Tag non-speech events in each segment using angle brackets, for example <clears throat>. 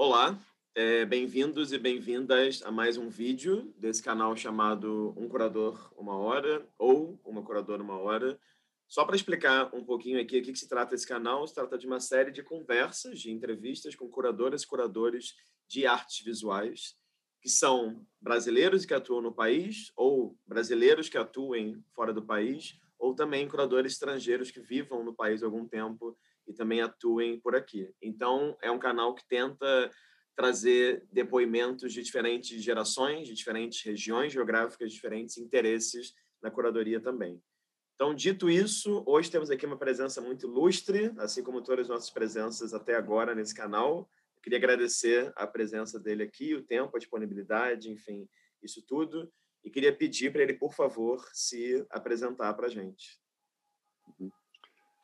Olá, é, bem-vindos e bem-vindas a mais um vídeo desse canal chamado Um Curador Uma Hora ou Uma Curadora Uma Hora. Só para explicar um pouquinho aqui o que, que se trata esse canal, se trata de uma série de conversas, de entrevistas com curadoras e curadores de artes visuais, que são brasileiros que atuam no país ou brasileiros que atuem fora do país, ou também curadores estrangeiros que vivam no país há algum tempo e também atuem por aqui. Então, é um canal que tenta trazer depoimentos de diferentes gerações, de diferentes regiões geográficas, diferentes interesses na curadoria também. Então, dito isso, hoje temos aqui uma presença muito ilustre, assim como todas as nossas presenças até agora nesse canal. Eu queria agradecer a presença dele aqui, o tempo, a disponibilidade, enfim, isso tudo. E queria pedir para ele, por favor, se apresentar para a gente. Uhum.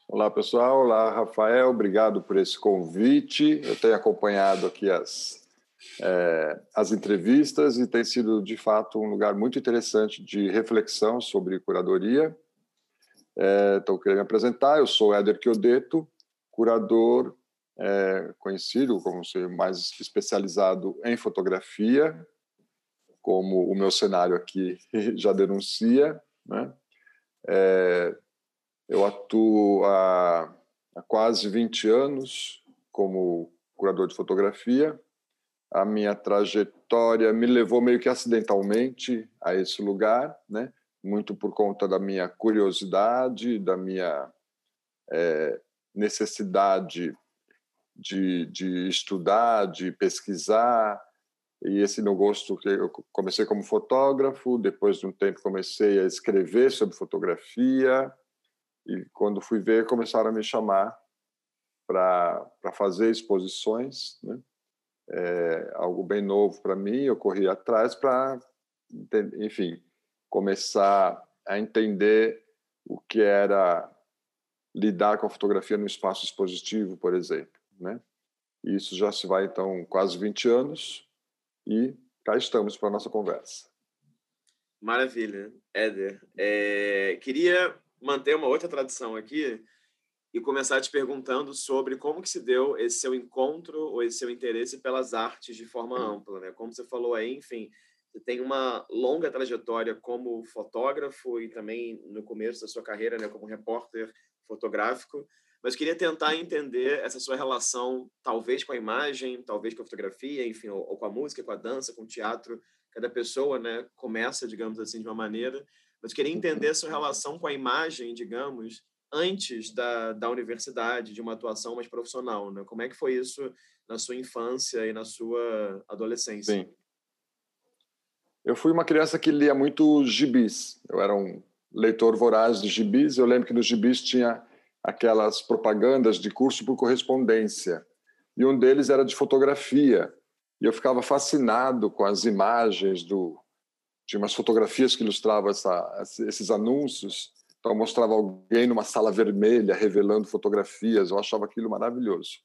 Olá, pessoal. Olá, Rafael. Obrigado por esse convite. Eu tenho acompanhado aqui as, é, as entrevistas e tem sido, de fato, um lugar muito interessante de reflexão sobre curadoria. É, então, queria me apresentar. Eu sou Éder Chiodeto, curador é, conhecido como ser mais especializado em fotografia, como o meu cenário aqui <laughs> já denuncia. Né? É, eu atuo há, há quase 20 anos como curador de fotografia. A minha trajetória me levou meio que acidentalmente a esse lugar, né? muito por conta da minha curiosidade, da minha é, necessidade de, de estudar, de pesquisar, e esse meu gosto que eu comecei como fotógrafo, depois de um tempo comecei a escrever sobre fotografia, e quando fui ver, começaram a me chamar para fazer exposições, né? É, algo bem novo para mim. Eu corri atrás para, enfim, começar a entender o que era lidar com a fotografia no espaço expositivo, por exemplo, né? Isso já se vai então quase 20 anos e cá estamos para a nossa conversa. Maravilha, Éder. É, queria manter uma outra tradição aqui e começar te perguntando sobre como que se deu esse seu encontro ou esse seu interesse pelas artes de forma ampla, né? Como você falou aí, enfim, você tem uma longa trajetória como fotógrafo e também no começo da sua carreira, né, como repórter fotográfico, mas queria tentar entender essa sua relação, talvez com a imagem, talvez com a fotografia, enfim, ou, ou com a música, com a dança, com o teatro. Cada pessoa, né, começa, digamos assim, de uma maneira mas queria entender a sua relação com a imagem, digamos, antes da, da universidade, de uma atuação mais profissional, né? Como é que foi isso na sua infância e na sua adolescência? Sim. Eu fui uma criança que lia muito gibis. Eu era um leitor voraz de gibis. Eu lembro que nos gibis tinha aquelas propagandas de curso por correspondência. E um deles era de fotografia. E eu ficava fascinado com as imagens do tinha umas fotografias que ilustravam essa, esses anúncios. Então, mostrava alguém numa sala vermelha revelando fotografias. Eu achava aquilo maravilhoso.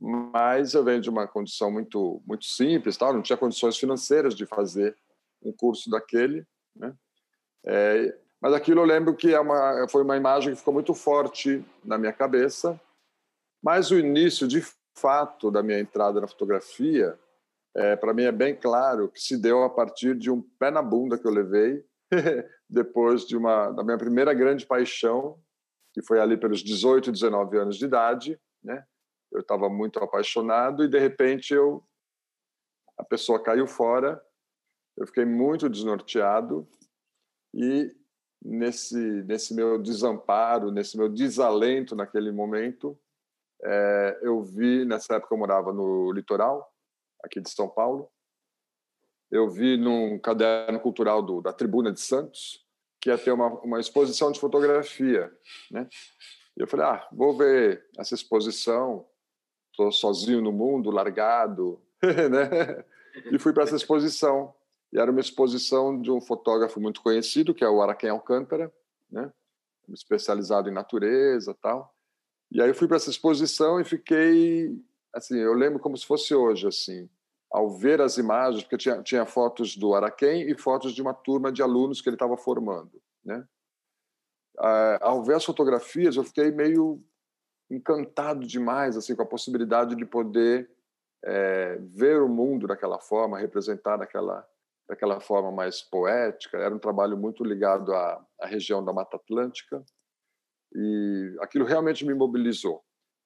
Mas eu venho de uma condição muito muito simples, tal. não tinha condições financeiras de fazer um curso daquele. Né? É, mas aquilo eu lembro que é uma, foi uma imagem que ficou muito forte na minha cabeça. Mas o início, de fato, da minha entrada na fotografia é, para mim é bem claro que se deu a partir de um pé na bunda que eu levei <laughs> depois de uma da minha primeira grande paixão, que foi ali pelos 18, 19 anos de idade, né? Eu estava muito apaixonado e de repente eu a pessoa caiu fora. Eu fiquei muito desnorteado e nesse nesse meu desamparo, nesse meu desalento naquele momento, é, eu vi nessa época eu morava no litoral aqui de São Paulo. Eu vi num caderno cultural do, da Tribuna de Santos que ia ter uma, uma exposição de fotografia, né? E eu falei, ah, vou ver essa exposição. Estou sozinho no mundo, largado, <laughs> né? E fui para essa exposição. E era uma exposição de um fotógrafo muito conhecido, que é o Araquém Alcântara, né? especializado em natureza tal. E aí eu fui para essa exposição e fiquei assim, eu lembro como se fosse hoje, assim, ao ver as imagens, porque tinha, tinha fotos do Araquém e fotos de uma turma de alunos que ele estava formando, né? Ah, ao ver as fotografias, eu fiquei meio encantado demais assim com a possibilidade de poder é, ver o mundo daquela forma, representar daquela, daquela forma mais poética. Era um trabalho muito ligado à, à região da Mata Atlântica e aquilo realmente me mobilizou,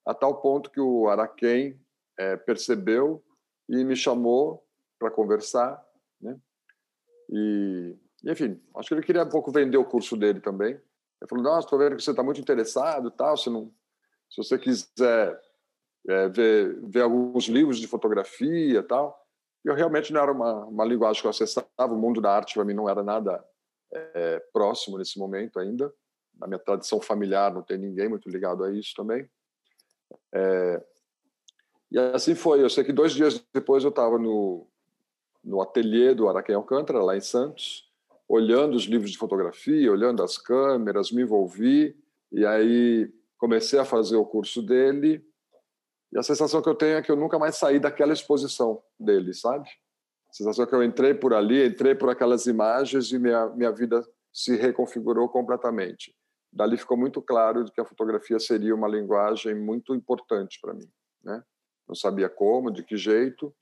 a tal ponto que o Araquém é, percebeu e me chamou para conversar, né? E, enfim, acho que ele queria um pouco vender o curso dele também. Ele falou: Nossa, estou vendo que você está muito interessado, tal. Se não, se você quiser é, ver, ver alguns livros de fotografia, tal. Eu realmente não era uma, uma linguagem que eu acessava. O mundo da arte para mim não era nada é, próximo nesse momento ainda. Na minha tradição familiar não tem ninguém muito ligado a isso também. É, e assim foi. Eu sei que dois dias depois eu estava no, no ateliê do Araquém Alcântara, lá em Santos, olhando os livros de fotografia, olhando as câmeras, me envolvi e aí comecei a fazer o curso dele. E a sensação que eu tenho é que eu nunca mais saí daquela exposição dele, sabe? A sensação que eu entrei por ali, entrei por aquelas imagens e minha, minha vida se reconfigurou completamente. Dali ficou muito claro que a fotografia seria uma linguagem muito importante para mim, né? Não sabia como, de que jeito,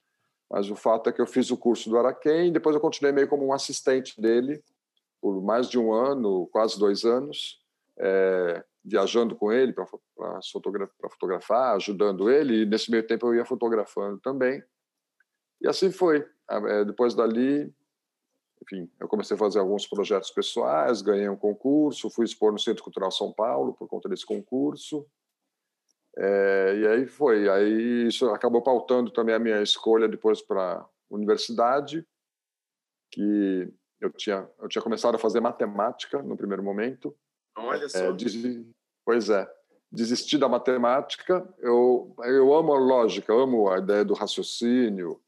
mas o fato é que eu fiz o curso do Araquém depois eu continuei meio como um assistente dele por mais de um ano, quase dois anos, é, viajando com ele para fotografar, ajudando ele, e nesse meio tempo eu ia fotografando também. E assim foi. É, depois dali, enfim, eu comecei a fazer alguns projetos pessoais, ganhei um concurso, fui expor no Centro Cultural São Paulo por conta desse concurso. É, e aí foi. Aí isso acabou pautando também a minha escolha depois para a universidade, que eu tinha, eu tinha começado a fazer matemática no primeiro momento. Olha é, só. É, des, pois é. Desisti da matemática. Eu, eu amo a lógica, amo a ideia do raciocínio.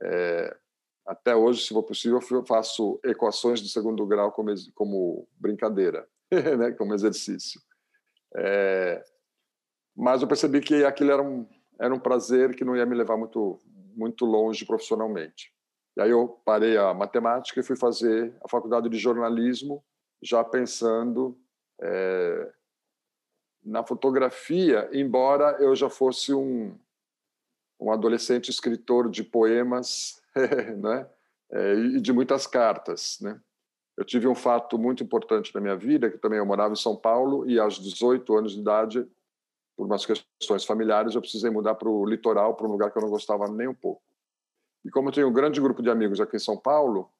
É, até hoje, se for possível, eu faço equações de segundo grau como, como brincadeira, <laughs> né, como exercício. É, mas eu percebi que aquilo era um, era um prazer que não ia me levar muito, muito longe profissionalmente. E aí eu parei a matemática e fui fazer a faculdade de jornalismo, já pensando é, na fotografia, embora eu já fosse um, um adolescente escritor de poemas <laughs> né? É, e de muitas cartas. Né? Eu tive um fato muito importante na minha vida, que também eu morava em São Paulo e aos 18 anos de idade por umas questões familiares, eu precisei mudar para o litoral, para um lugar que eu não gostava nem um pouco. E como eu tenho um grande grupo de amigos aqui em São Paulo,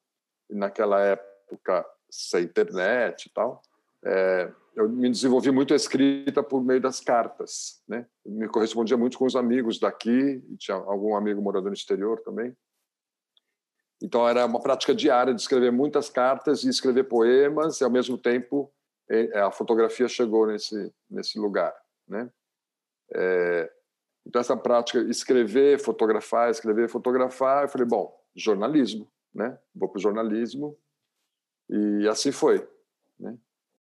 e naquela época sem internet e tal, é, eu me desenvolvi muito a escrita por meio das cartas, né? Me correspondia muito com os amigos daqui, tinha algum amigo morando no exterior também. Então era uma prática diária de escrever muitas cartas e escrever poemas, e ao mesmo tempo é, a fotografia chegou nesse nesse lugar, né? É, então, essa prática, escrever, fotografar, escrever, fotografar, eu falei, bom, jornalismo, né? Vou para o jornalismo. E assim foi, né?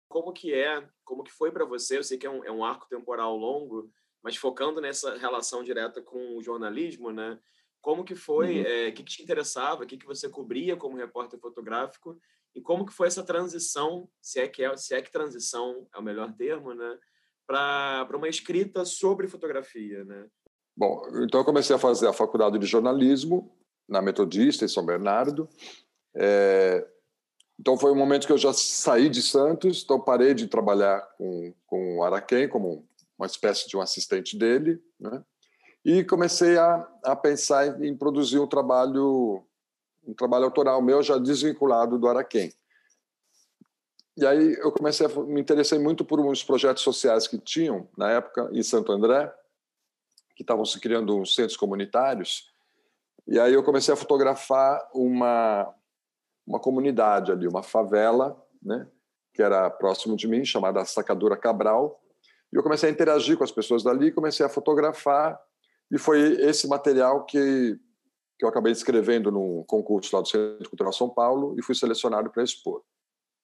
Como que é, como que foi para você? Eu sei que é um, é um arco temporal longo, mas focando nessa relação direta com o jornalismo, né? Como que foi, uhum. é, o que, que te interessava, o que, que você cobria como repórter fotográfico e como que foi essa transição, se é que, é, se é que transição é o melhor termo, né? Para uma escrita sobre fotografia, né? Bom, então eu comecei a fazer a faculdade de jornalismo na Metodista em São Bernardo. É, então foi um momento que eu já saí de Santos, então parei de trabalhar com, com o Araquém como uma espécie de um assistente dele, né? E comecei a, a pensar em produzir um trabalho um trabalho autoral meu já desvinculado do Araquém. E aí eu comecei a me interessei muito por uns projetos sociais que tinham na época em Santo André, que estavam se criando uns centros comunitários. E aí eu comecei a fotografar uma uma comunidade ali, uma favela, né, que era próximo de mim, chamada Sacadura Cabral. E eu comecei a interagir com as pessoas dali, comecei a fotografar e foi esse material que que eu acabei escrevendo num concurso lá do Centro Cultural São Paulo e fui selecionado para expor.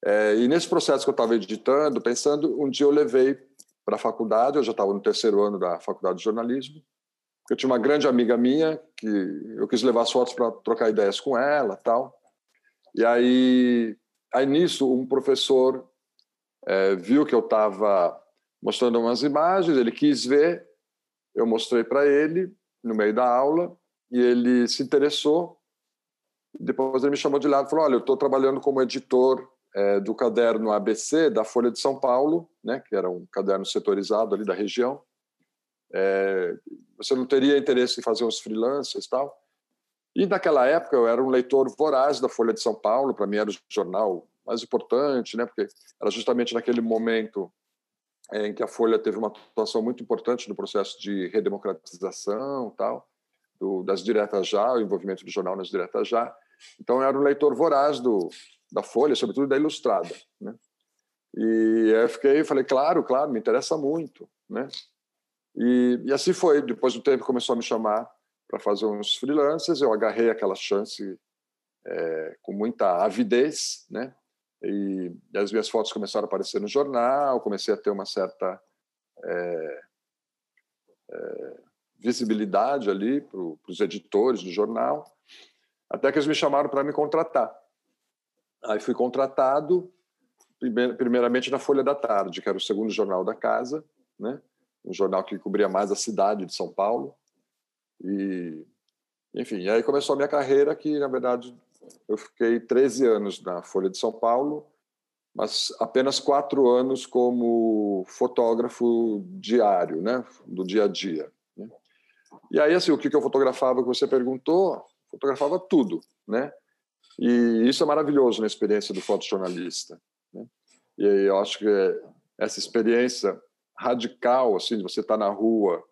É, e nesse processo que eu estava editando, pensando, um dia eu levei para a faculdade, eu já estava no terceiro ano da faculdade de jornalismo, eu tinha uma grande amiga minha que eu quis levar as fotos para trocar ideias com ela tal. E aí, aí nisso, um professor é, viu que eu estava mostrando umas imagens, ele quis ver, eu mostrei para ele no meio da aula, e ele se interessou. Depois ele me chamou de lado e falou: Olha, eu estou trabalhando como editor é, do caderno ABC da Folha de São Paulo, né, que era um caderno setorizado ali da região. É, você não teria interesse em fazer uns freelancers e tal? E naquela época eu era um leitor voraz da Folha de São Paulo, para mim era o jornal mais importante, né, porque era justamente naquele momento é, em que a Folha teve uma atuação muito importante no processo de redemocratização, tal, do, das diretas já, o envolvimento do jornal nas diretas já. Então eu era um leitor voraz do, da Folha, sobretudo da Ilustrada, né? E eu fiquei, falei, claro, claro, me interessa muito, né? E, e assim foi. Depois do tempo começou a me chamar para fazer uns freelancers, eu agarrei aquela chance é, com muita avidez, né? E, e, as minhas fotos começaram a aparecer no jornal, comecei a ter uma certa é, é, visibilidade ali para os editores do jornal, até que eles me chamaram para me contratar. Aí fui contratado, primeiramente na Folha da Tarde, que era o segundo jornal da casa, né? um jornal que cobria mais a cidade de São Paulo. E, enfim, aí começou a minha carreira, que na verdade eu fiquei 13 anos na Folha de São Paulo, mas apenas quatro anos como fotógrafo diário, né, do dia a dia. Né? E aí, assim, o que eu fotografava que você perguntou, fotografava tudo, né? E isso é maravilhoso na experiência do fotojornalista. Né? E eu acho que essa experiência radical, assim, de você estar tá na rua,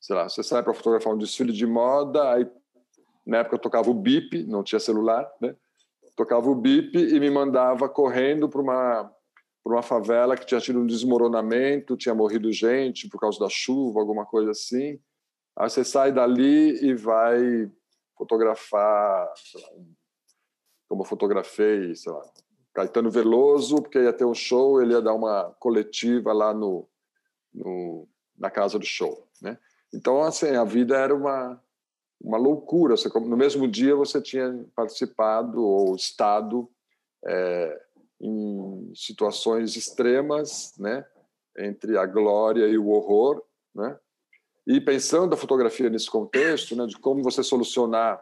sei lá, você sai para fotografar um desfile de moda, aí na época eu tocava o bip, não tinha celular, né? Tocava o bip e me mandava correndo para uma para uma favela que tinha tido um desmoronamento, tinha morrido gente por causa da chuva, alguma coisa assim. Aí você sai dali e vai fotografar, lá, como eu fotografei, sei lá, Caetano Veloso, porque ia ter um show, ele ia dar uma coletiva lá no, no na casa do show, né? Então, assim, a vida era uma uma loucura. Você, no mesmo dia você tinha participado ou estado é, em situações extremas, né, entre a glória e o horror, né? E pensando a fotografia nesse contexto, né, de como você solucionar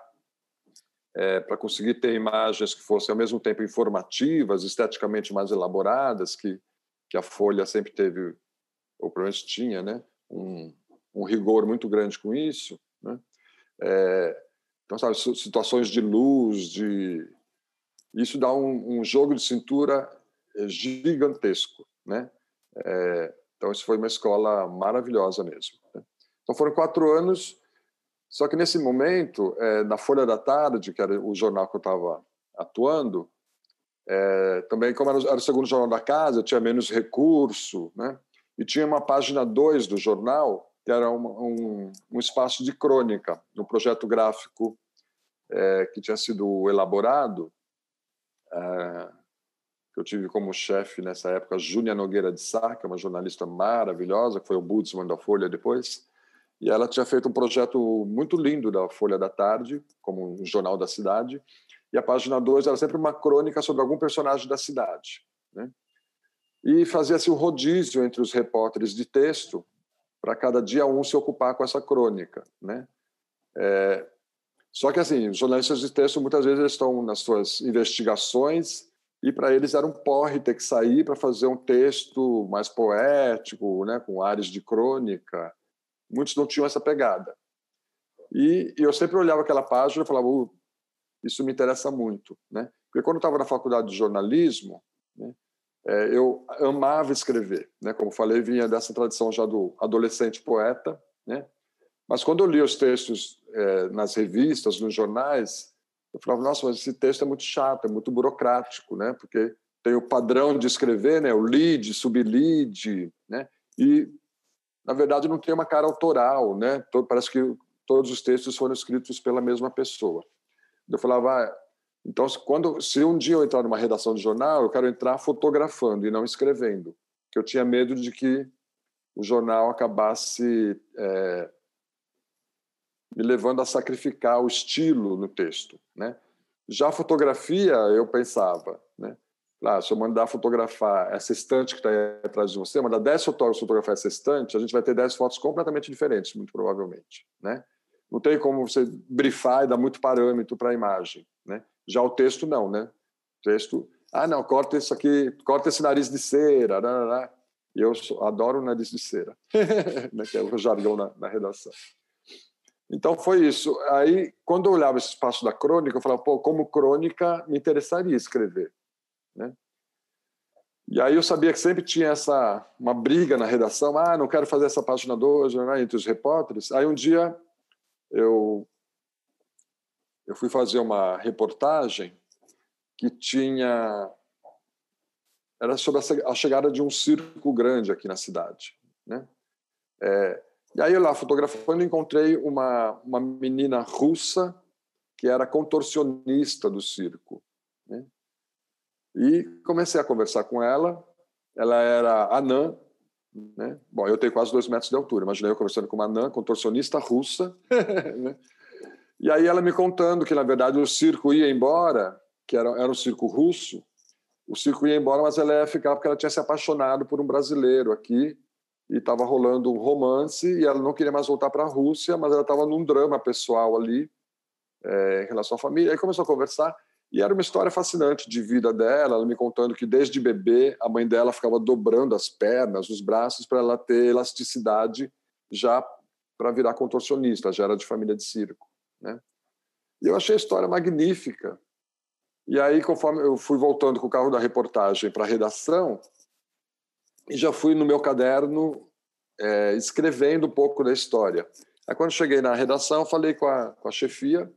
é, para conseguir ter imagens que fossem ao mesmo tempo informativas, esteticamente mais elaboradas, que que a Folha sempre teve, ou pelo menos tinha, né, um, um rigor muito grande com isso, né? É, então, sabe, situações de luz, de isso dá um, um jogo de cintura gigantesco, né? É, então, isso foi uma escola maravilhosa mesmo. Né? Então, foram quatro anos. Só que nesse momento, é, na Folha da Tarde, que era o jornal que eu estava atuando, é, também, como era, era, o segundo jornal da casa, tinha menos recurso, né? E tinha uma página 2 do jornal que era um, um espaço de crônica, um projeto gráfico é, que tinha sido elaborado, que eu tive como chefe nessa época, Júnia Nogueira de Sá, que é uma jornalista maravilhosa, que foi o Budsman da Folha depois, e ela tinha feito um projeto muito lindo da Folha da Tarde, como um jornal da cidade, e a página 2 era sempre uma crônica sobre algum personagem da cidade. Né? E fazia-se um rodízio entre os repórteres de texto, para cada dia um se ocupar com essa crônica, né? É, só que assim, os jornalistas de texto muitas vezes estão nas suas investigações e para eles era um porre ter que sair para fazer um texto mais poético, né, com áreas de crônica. Muitos não tinham essa pegada. E, e eu sempre olhava aquela página e falava, uh, isso me interessa muito, né? Porque quando eu estava na faculdade de jornalismo, né, é, eu amava escrever, né? Como falei, vinha dessa tradição já do adolescente poeta, né? Mas quando eu li os textos é, nas revistas, nos jornais, eu falava, nossa, mas esse texto é muito chato, é muito burocrático, né? Porque tem o padrão de escrever, né? O lead, sublead, né? E na verdade não tem uma cara autoral, né? Parece que todos os textos foram escritos pela mesma pessoa. Eu falava, ah, então, quando, se um dia eu entrar numa redação de jornal, eu quero entrar fotografando e não escrevendo, porque eu tinha medo de que o jornal acabasse é, me levando a sacrificar o estilo no texto, né? Já a fotografia, eu pensava, né? Ah, se eu mandar fotografar essa estante que está atrás de você, mandar 10 fotógrafos fotografar essa estante, a gente vai ter 10 fotos completamente diferentes, muito provavelmente, né? não tem como você brifar e dar muito parâmetro para a imagem, né? Já o texto não, né? O texto, ah, não, corta isso aqui, corta esse nariz de cera, blá, blá. e eu adoro nariz de cera, <laughs> né? que é o jargão na, na redação. Então foi isso. Aí, quando eu olhava esse espaço da crônica, eu falava, pô, como crônica, me interessaria escrever, né? E aí eu sabia que sempre tinha essa uma briga na redação, ah, não quero fazer essa página 2, né, entre os repórteres. Aí um dia eu eu fui fazer uma reportagem que tinha era sobre a chegada de um circo grande aqui na cidade, né? É, e aí lá fotografando encontrei uma uma menina russa que era contorcionista do circo, né? E comecei a conversar com ela. Ela era anã, né? Bom, eu tenho quase dois metros de altura. Imaginei eu conversando com uma anã, contorcionista russa. <laughs> né? E aí ela me contando que, na verdade, o circo ia embora, que era, era um circo russo. O circo ia embora, mas ela ia ficar porque ela tinha se apaixonado por um brasileiro aqui e estava rolando um romance e ela não queria mais voltar para a Rússia, mas ela estava num drama pessoal ali é, em relação à família. Aí começou a conversar e era uma história fascinante de vida dela, ela me contando que desde bebê a mãe dela ficava dobrando as pernas, os braços para ela ter elasticidade já para virar contorcionista, já era de família de circo, né? E eu achei a história magnífica. E aí, conforme eu fui voltando com o carro da reportagem para a redação, e já fui no meu caderno é, escrevendo um pouco da história. Aí, quando cheguei na redação, falei com a, com a chefia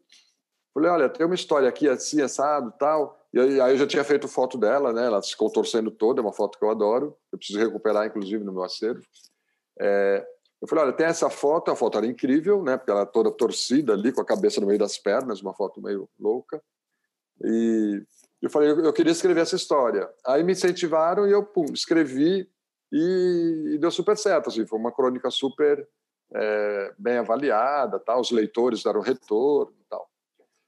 Falei, olha, tem uma história aqui assim, assado tal. E aí, eu já tinha feito foto dela, né? Ela se contorcendo toda, é uma foto que eu adoro. Eu preciso recuperar, inclusive, no meu acervo. É, eu falei, olha, tem essa foto, a foto era incrível, né? Porque ela é toda torcida ali, com a cabeça no meio das pernas, uma foto meio louca. E eu falei, eu, queria escrever essa história. Aí me incentivaram e eu pum, escrevi e, e deu super certo. Assim, foi uma crônica super é, bem avaliada, tal. Os leitores deram retorno.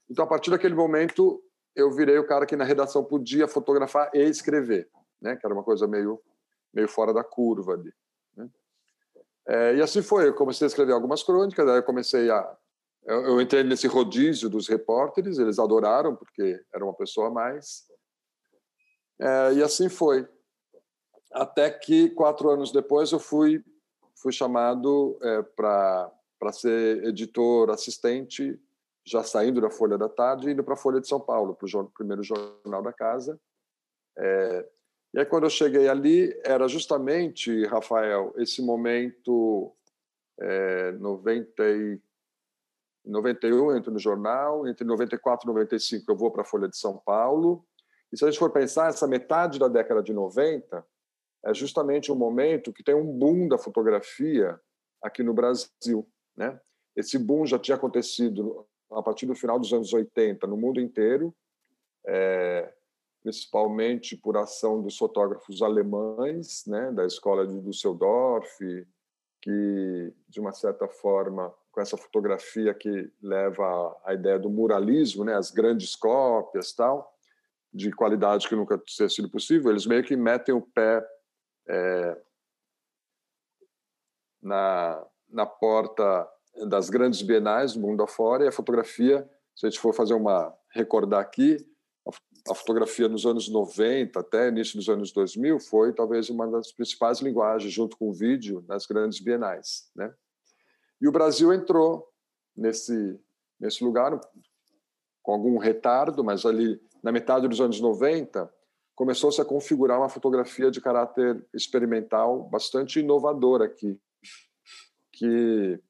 Então, a partir daquele momento, eu virei o cara que na redação podia fotografar e escrever, né? que era uma coisa meio, meio fora da curva ali. Né? É, e assim foi, eu comecei a escrever algumas crônicas, aí eu comecei a... Eu, eu entrei nesse rodízio dos repórteres, eles adoraram, porque era uma pessoa a mais. É, e assim foi. Até que, quatro anos depois, eu fui, fui chamado é, para ser editor assistente já saindo da Folha da Tarde indo para a Folha de São Paulo, para o primeiro jornal da casa. É, e aí, quando eu cheguei ali, era justamente, Rafael, esse momento é, 90 e, 91 entro no jornal, entre 94 e 95 eu vou para a Folha de São Paulo. E se a gente for pensar, essa metade da década de 90 é justamente o momento que tem um boom da fotografia aqui no Brasil. Né? Esse boom já tinha acontecido a partir do final dos anos 80 no mundo inteiro, é, principalmente por ação dos fotógrafos alemães, né, da escola de Düsseldorf, que de uma certa forma com essa fotografia que leva à ideia do muralismo, né, as grandes cópias, tal, de qualidade que nunca tinha sido possível, eles meio que metem o pé é, na, na porta das grandes bienais do mundo afora e a fotografia, se a gente for fazer uma recordar aqui, a fotografia nos anos 90 até início dos anos 2000 foi talvez uma das principais linguagens junto com o vídeo nas grandes bienais, né? E o Brasil entrou nesse nesse lugar com algum retardo, mas ali na metade dos anos 90 começou-se a configurar uma fotografia de caráter experimental bastante inovadora aqui, que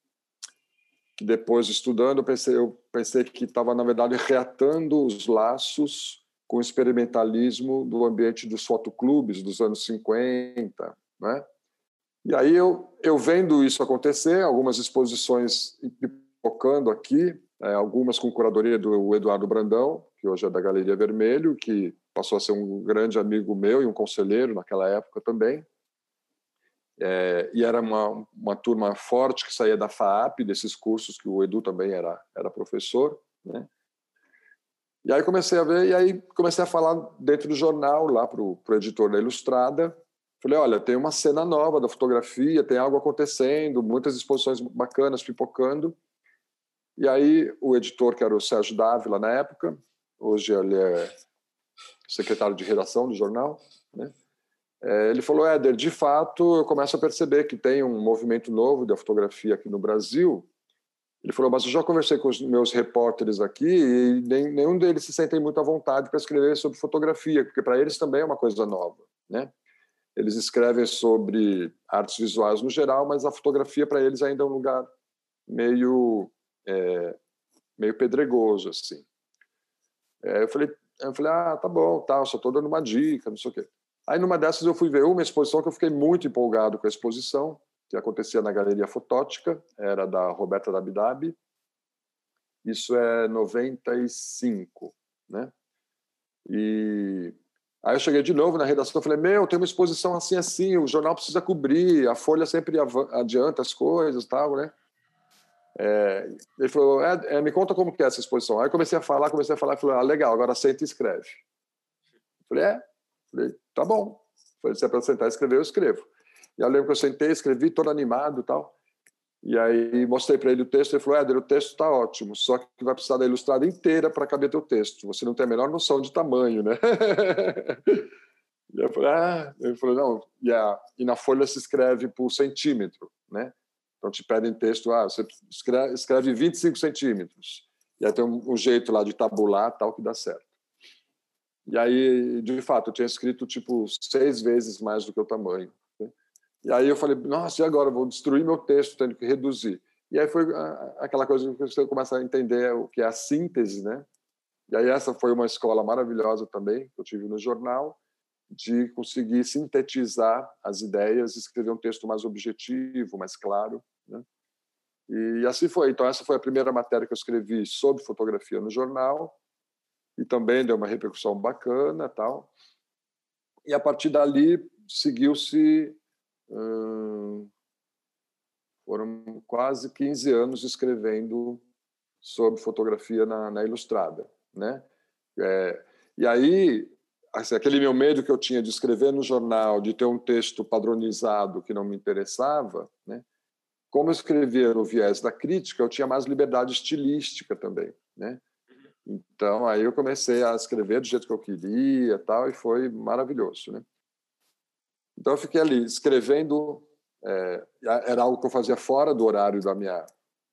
que depois estudando eu pensei, eu pensei que estava na verdade reatando os laços com o experimentalismo do ambiente dos fotoclubes dos anos 50, né? E aí eu eu vendo isso acontecer, algumas exposições pipocando aqui, é, algumas com curadoria do Eduardo Brandão, que hoje é da Galeria Vermelho, que passou a ser um grande amigo meu e um conselheiro naquela época também. É, e era uma, uma turma forte que saía da FAAP, desses cursos que o Edu também era, era professor. Né? E aí comecei a ver, e aí comecei a falar dentro do jornal, lá para o editor da Ilustrada. Falei, olha, tem uma cena nova da fotografia, tem algo acontecendo, muitas exposições bacanas pipocando. E aí o editor, que era o Sérgio Dávila na época, hoje ele é secretário de redação do jornal, né? É, ele falou, Éder, de fato, eu começo a perceber que tem um movimento novo da fotografia aqui no Brasil. Ele falou, mas eu já conversei com os meus repórteres aqui e nenhum deles se sentem muito à vontade para escrever sobre fotografia, porque para eles também é uma coisa nova, né? Eles escrevem sobre artes visuais no geral, mas a fotografia para eles ainda é um lugar meio é, meio pedregoso assim. É, eu falei, eu falei, ah, tá bom, tá, só estou dando uma dica, não sei o quê. Aí, numa dessas, eu fui ver uma exposição que eu fiquei muito empolgado com a exposição, que acontecia na Galeria Fotótica, era da Roberta Dabidab. Isso é 95, né? E aí eu cheguei de novo na redação falei, meu, tem uma exposição assim, assim, o jornal precisa cobrir, a Folha sempre adianta as coisas tal, né? É, ele falou, é, é, me conta como que é essa exposição. Aí comecei a falar, comecei a falar, falei, ah, legal, agora senta e escreve. Eu falei, é? Falei, tá bom. Falei, se é para sentar e escrever, eu escrevo. E eu lembro que eu sentei, escrevi todo animado e tal. E aí mostrei para ele o texto, ele falou, Éder, o texto está ótimo, só que vai precisar da ilustrada inteira para caber teu texto. Você não tem a menor noção de tamanho, né? <laughs> e eu falei, ah, ele falou, não, e, a, e na folha se escreve por centímetro, né? Então te pedem texto, ah, você escreve, escreve 25 centímetros. E aí tem um, um jeito lá de tabular tal que dá certo. E aí, de fato, eu tinha escrito tipo seis vezes mais do que o tamanho. Né? E aí eu falei, nossa, e agora? Vou destruir meu texto, tendo que reduzir. E aí foi aquela coisa que você começa a entender o que é a síntese, né? E aí essa foi uma escola maravilhosa também, que eu tive no jornal, de conseguir sintetizar as ideias, escrever um texto mais objetivo, mais claro, né? E assim foi. Então essa foi a primeira matéria que eu escrevi sobre fotografia no jornal e também deu uma repercussão bacana tal. E a partir dali seguiu-se hum, foram quase 15 anos escrevendo sobre fotografia na, na Ilustrada, né? É, e aí assim, aquele meu medo que eu tinha de escrever no jornal, de ter um texto padronizado que não me interessava, né? Como eu escrevia no viés da crítica, eu tinha mais liberdade estilística também, né? Então, aí eu comecei a escrever do jeito que eu queria tal, e foi maravilhoso, né? Então, eu fiquei ali escrevendo, é, era algo que eu fazia fora do horário da minha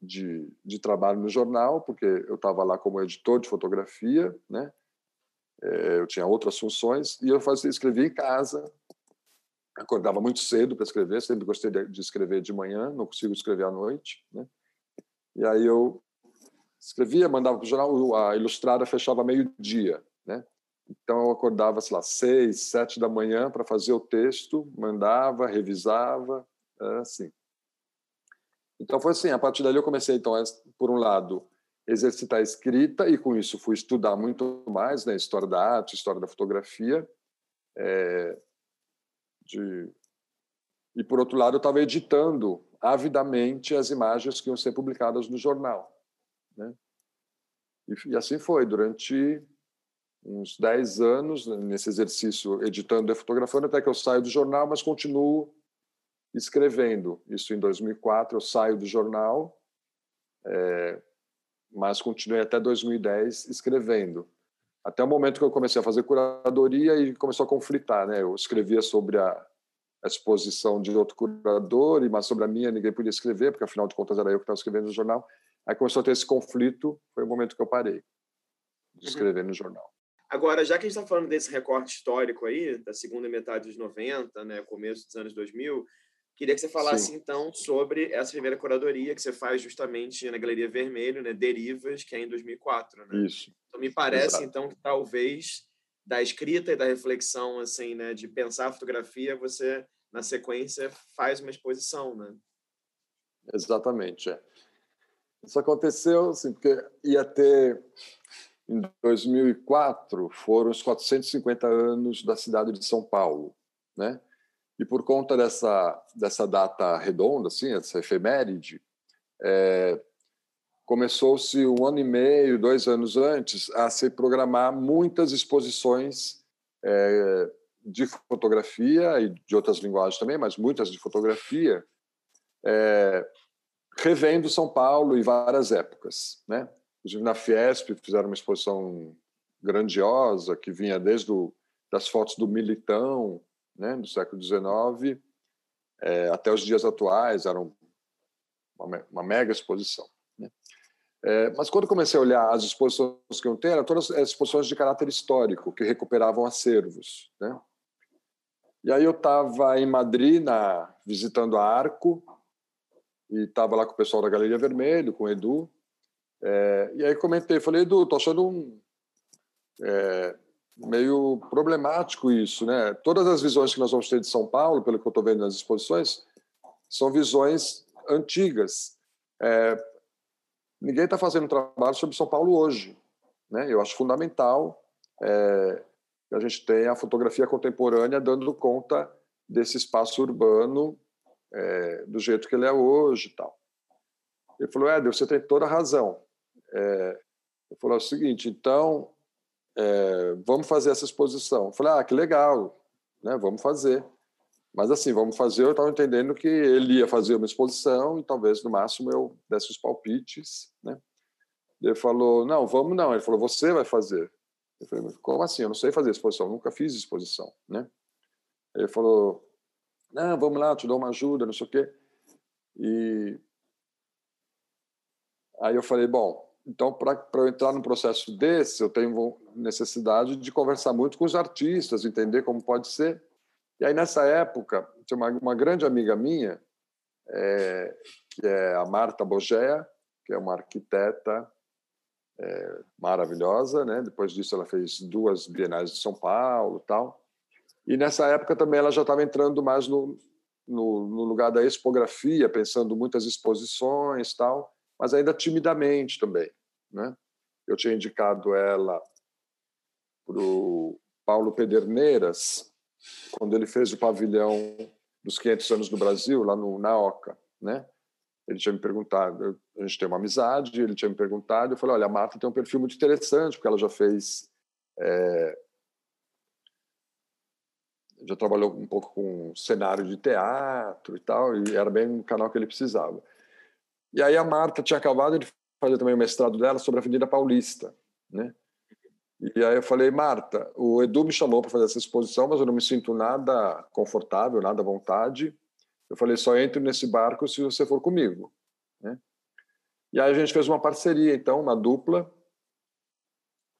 de, de trabalho no jornal, porque eu estava lá como editor de fotografia, né? É, eu tinha outras funções, e eu fazia, escrevia em casa, acordava muito cedo para escrever, sempre gostei de escrever de manhã, não consigo escrever à noite, né? E aí eu escrevia, mandava para o jornal, a Ilustrada fechava meio-dia, né? Então eu acordava, sei lá, seis, sete da manhã para fazer o texto, mandava, revisava, assim. Então foi assim, a partir dali eu comecei, então, por um lado, exercitar a escrita e com isso fui estudar muito mais, né, história da arte, história da fotografia, é, de... e por outro lado eu estava editando avidamente as imagens que iam ser publicadas no jornal. Né? E, e, assim foi, durante uns 10 anos, né, nesse exercício, editando e fotografando, até que eu saio do jornal, mas continuo escrevendo. Isso em 2004, eu saio do jornal, é, mas continuei até 2010 escrevendo. Até o momento que eu comecei a fazer curadoria e começou a conflitar. Né? Eu escrevia sobre a, a exposição de outro curador, mas sobre a minha ninguém podia escrever, porque afinal de contas era eu que estava escrevendo no jornal. Aí começou a ter esse conflito, foi o momento que eu parei de uhum. escrever uhum. no jornal. Agora, já que a gente está falando desse recorte histórico aí, da segunda metade dos 90, né, começo dos anos 2000, queria que você falasse Sim. então sobre essa primeira curadoria que você faz justamente na Galeria Vermelho, né, Derivas, que é em 2004, né? Isso. Então me parece Exato. então que talvez da escrita e da reflexão assim, né, de pensar a fotografia, você na sequência faz uma exposição, né? Exatamente, é. Isso aconteceu assim, porque ia ter em 2004 foram os 450 anos da cidade de São Paulo, né? E por conta dessa dessa data redonda, assim, essa efeméride, é, começou-se um ano e meio, dois anos antes, a se programar muitas exposições é, de fotografia e de outras linguagens também, mas muitas de fotografia, é, revendo São Paulo em várias épocas, né? Inclusive na Fiesp fizeram uma exposição grandiosa que vinha desde o, das fotos do Militão, né, do século XIX, é, até os dias atuais, era uma, uma mega exposição. Né? É, mas quando comecei a olhar as exposições que eu tenho, eram todas exposições de caráter histórico, que recuperavam acervos. Né? E aí eu estava em Madrid, na, visitando a Arco, e estava lá com o pessoal da Galeria Vermelho, com o Edu, é, e aí comentei, falei, Edu, estou achando um, é, meio problemático isso, né? Todas as visões que nós vamos ter de São Paulo, pelo que eu estou vendo nas exposições, são visões antigas. É, ninguém está fazendo trabalho sobre São Paulo hoje, né? Eu acho fundamental é, que a gente tenha a fotografia contemporânea dando conta desse espaço urbano é, do jeito que ele é hoje, e tal. Ele falou, Éder, você tem toda a razão. É, ele falou o seguinte, então é, vamos fazer essa exposição. Eu falei, ah, que legal, né? vamos fazer. Mas assim, vamos fazer, eu estava entendendo que ele ia fazer uma exposição e talvez no máximo eu desse os palpites, né? Ele falou, não, vamos não. Ele falou, você vai fazer. Eu falei, como assim? Eu não sei fazer exposição, nunca fiz exposição, né? Ele falou, não, vamos lá, te dou uma ajuda, não sei o quê. E aí eu falei, bom, então, para eu entrar num processo desse, eu tenho necessidade de conversar muito com os artistas, entender como pode ser. E aí, nessa época, tinha uma, uma grande amiga minha, é, que é a Marta Bogea, que é uma arquiteta é, maravilhosa, né? Depois disso, ela fez duas bienais de São Paulo, tal. E nessa época também ela já estava entrando mais no, no, no lugar da expografia, pensando muitas exposições, tal mas ainda timidamente também. Né? Eu tinha indicado ela para o Paulo Pederneiras, quando ele fez o pavilhão dos 500 anos do Brasil, lá no Naoca. Né? Ele tinha me perguntado, a gente tem uma amizade, ele tinha me perguntado, eu falei, olha, a Marta tem um perfil muito interessante, porque ela já fez... É, já trabalhou um pouco com cenário de teatro e tal, e era bem o canal que ele precisava. E aí a Marta tinha acabado de fazer também o mestrado dela sobre a Avenida Paulista, né? E aí eu falei, Marta, o Edu me chamou para fazer essa exposição, mas eu não me sinto nada confortável, nada à vontade. Eu falei, só entro nesse barco se você for comigo, né? E aí a gente fez uma parceria, então, uma dupla,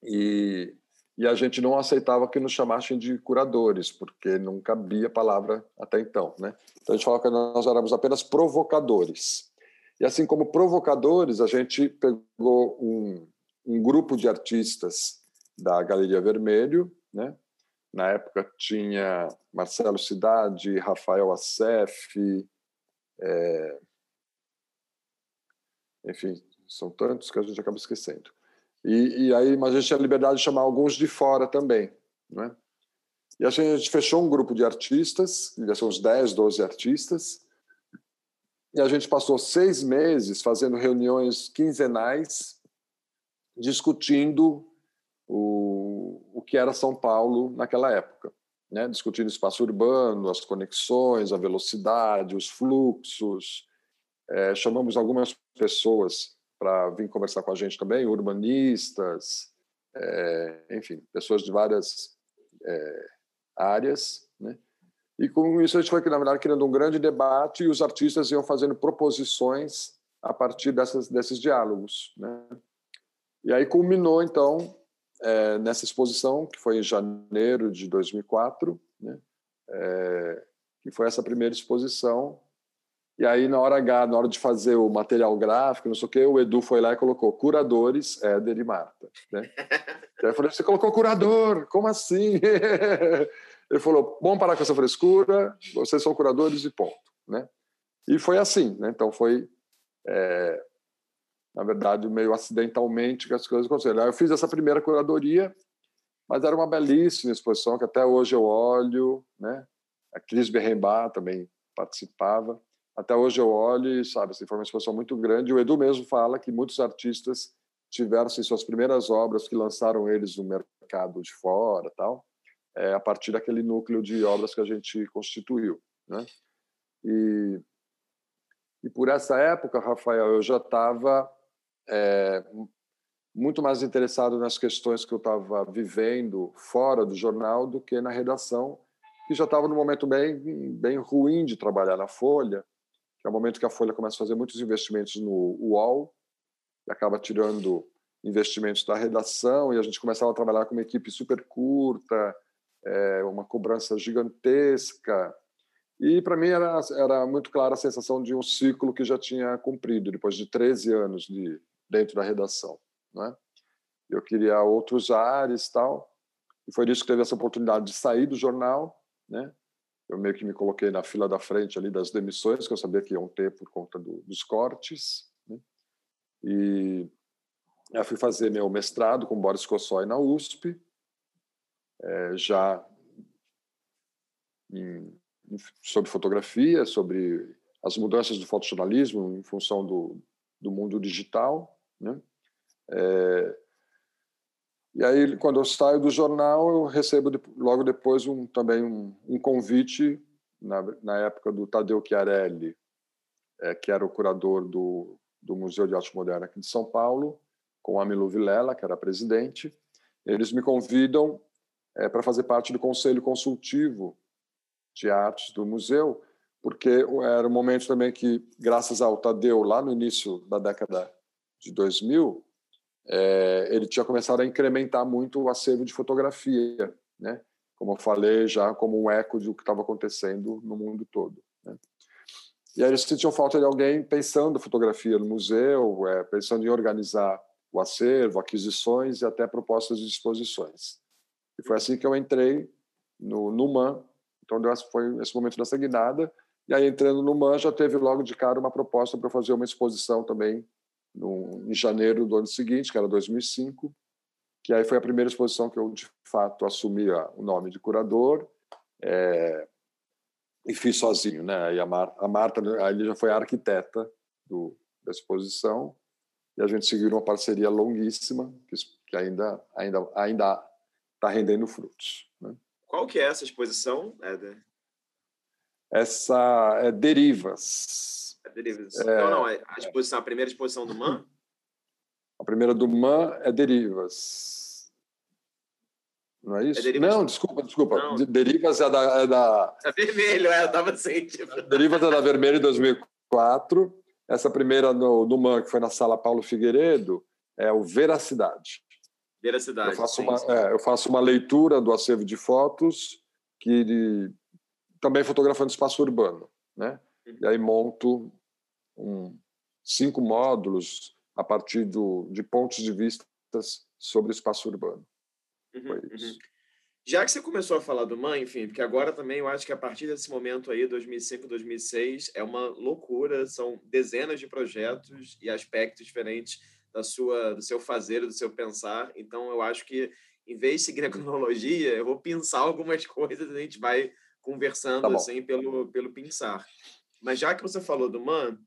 e, e a gente não aceitava que nos chamassem de curadores, porque não cabia a palavra até então, né? Então a gente falava que nós éramos apenas provocadores. E assim como provocadores, a gente pegou um, um grupo de artistas da Galeria Vermelho, né? Na época tinha Marcelo Cidade, Rafael Assef, é... enfim, são tantos que a gente acaba esquecendo. E, e, aí, mas a gente tinha liberdade de chamar alguns de fora também, né? E a gente fechou um grupo de artistas, devia ser uns 10, 12 artistas, e a gente passou seis meses fazendo reuniões quinzenais, discutindo o, o que era São Paulo naquela época. Né? Discutindo espaço urbano, as conexões, a velocidade, os fluxos. É, chamamos algumas pessoas para vir conversar com a gente também, urbanistas, é, enfim, pessoas de várias é, áreas. Né? E com isso a gente foi, na verdade, criando um grande debate e os artistas iam fazendo proposições a partir dessas, desses diálogos. Né? E aí culminou, então, é, nessa exposição, que foi em janeiro de 2004, né? É, que foi essa primeira exposição. E aí, na hora H, na hora de fazer o material gráfico, não sei o quê, o Edu foi lá e colocou curadores, Éder e Marta. Né? e aí eu falei, você colocou curador? Como assim? <laughs> Ele falou: vamos parar com essa frescura, vocês são curadores e ponto. Né? E foi assim. Né? Então, foi, é, na verdade, meio acidentalmente que as coisas aconteceram. Eu fiz essa primeira curadoria, mas era uma belíssima exposição que até hoje eu olho. Né? A Cris Berrembar também participava. Até hoje eu olho e, sabe, essa foi uma exposição muito grande. O Edu mesmo fala que muitos artistas tiveram assim, suas primeiras obras que lançaram eles no mercado de fora tal é, a partir daquele núcleo de obras que a gente constituiu. Né? E, E por essa época, Rafael, eu já estava é, muito mais interessado nas questões que eu estava vivendo fora do jornal do que na redação, que já estava num momento bem, bem ruim de trabalhar na Folha, que é o momento que a Folha começa a fazer muitos investimentos no UOL, e acaba tirando investimentos da redação, e a gente começava a trabalhar com uma equipe super curta, é, uma cobrança gigantesca. E para mim era, era muito clara a sensação de um ciclo que já tinha cumprido, depois de 13 anos de, dentro da redação. Né? Eu queria outros ares tal, e foi isso que teve essa oportunidade de sair do jornal. Né? Eu meio que me coloquei na fila da frente ali das demissões, que eu sabia que iam ter por conta do, dos cortes. Né? E eu fui fazer meu mestrado com Boris Kossoi na USP, é, já em, em, sobre fotografia, sobre as mudanças do fotojornalismo em função do, do mundo digital. Né? É, e aí, quando eu saio do jornal, eu recebo logo depois um, também um, um convite, na, na, época do Tadeu Chiarelli, é, que era o curador do, do Museu de Arte Moderna aqui de São Paulo, com a Milu Vilela, que era presidente. Eles me convidam é, para fazer parte do conselho consultivo de artes do museu, porque era um momento também que, graças ao Tadeu, lá no início da década de 2000, é, ele tinha começado a incrementar muito o acervo de fotografia, né? como eu falei, já como um eco do que estava acontecendo no mundo todo. Né? E aí eles sentiam falta de alguém pensando fotografia no museu, é, pensando em organizar o acervo, aquisições e até propostas de exposições. E foi assim que eu entrei no, no MAN. Então, foi esse momento dessa guinada. E aí, entrando no MAN, já teve logo de cara uma proposta para fazer uma exposição também no, em janeiro do ano seguinte, que era 2005, que aí foi a primeira exposição que eu, de fato, assumi o nome de curador é, e fiz sozinho. Né? E a, Mar, a Marta aí já foi a arquiteta do, da exposição e a gente seguiu uma parceria longuíssima que, que ainda ainda ainda está rendendo frutos. Né? Qual que é essa exposição, Éder? Essa é Derivas. É Derivas. É, não, não, é a exposição, a primeira exposição do MAN? A primeira do MAN é Derivas. Não é isso? É não, desculpa, desculpa. Não. Derivas é da. É da... É vermelho, é, eu tava sem. Tipo... Derivas é da Vermelho em 2004. Essa primeira no, no MAN, que foi na sala Paulo Figueiredo, é o Veracidade. Veracidade. Eu faço, sim, uma, sim. É, eu faço uma leitura do acervo de fotos, que também fotografando espaço urbano. Né? Uhum. E aí monto um, cinco módulos a partir do, de pontos de vista sobre o espaço urbano. Uhum, Foi isso. Uhum. Já que você começou a falar do MAN, enfim, porque agora também eu acho que a partir desse momento aí, 2005, 2006, é uma loucura, são dezenas de projetos e aspectos diferentes da sua, do seu fazer, do seu pensar. Então, eu acho que, em vez de seguir a cronologia, eu vou pensar algumas coisas e a gente vai conversando tá assim pelo, pelo pensar. Mas já que você falou do MAN,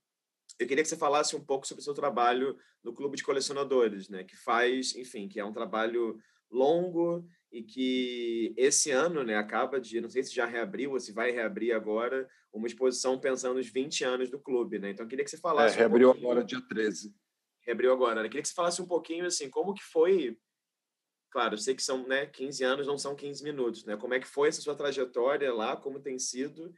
eu queria que você falasse um pouco sobre o seu trabalho no Clube de Colecionadores, né? Que faz, enfim, que é um trabalho longo e que esse ano né, acaba de, não sei se já reabriu ou se vai reabrir agora, uma exposição pensando nos 20 anos do clube. Né? Então, eu queria que você falasse. É, reabriu um agora, dia 13. Reabriu agora. Né? Eu queria que você falasse um pouquinho assim, como que foi. Claro, eu sei que são né, 15 anos, não são 15 minutos. Né? Como é que foi essa sua trajetória lá, como tem sido?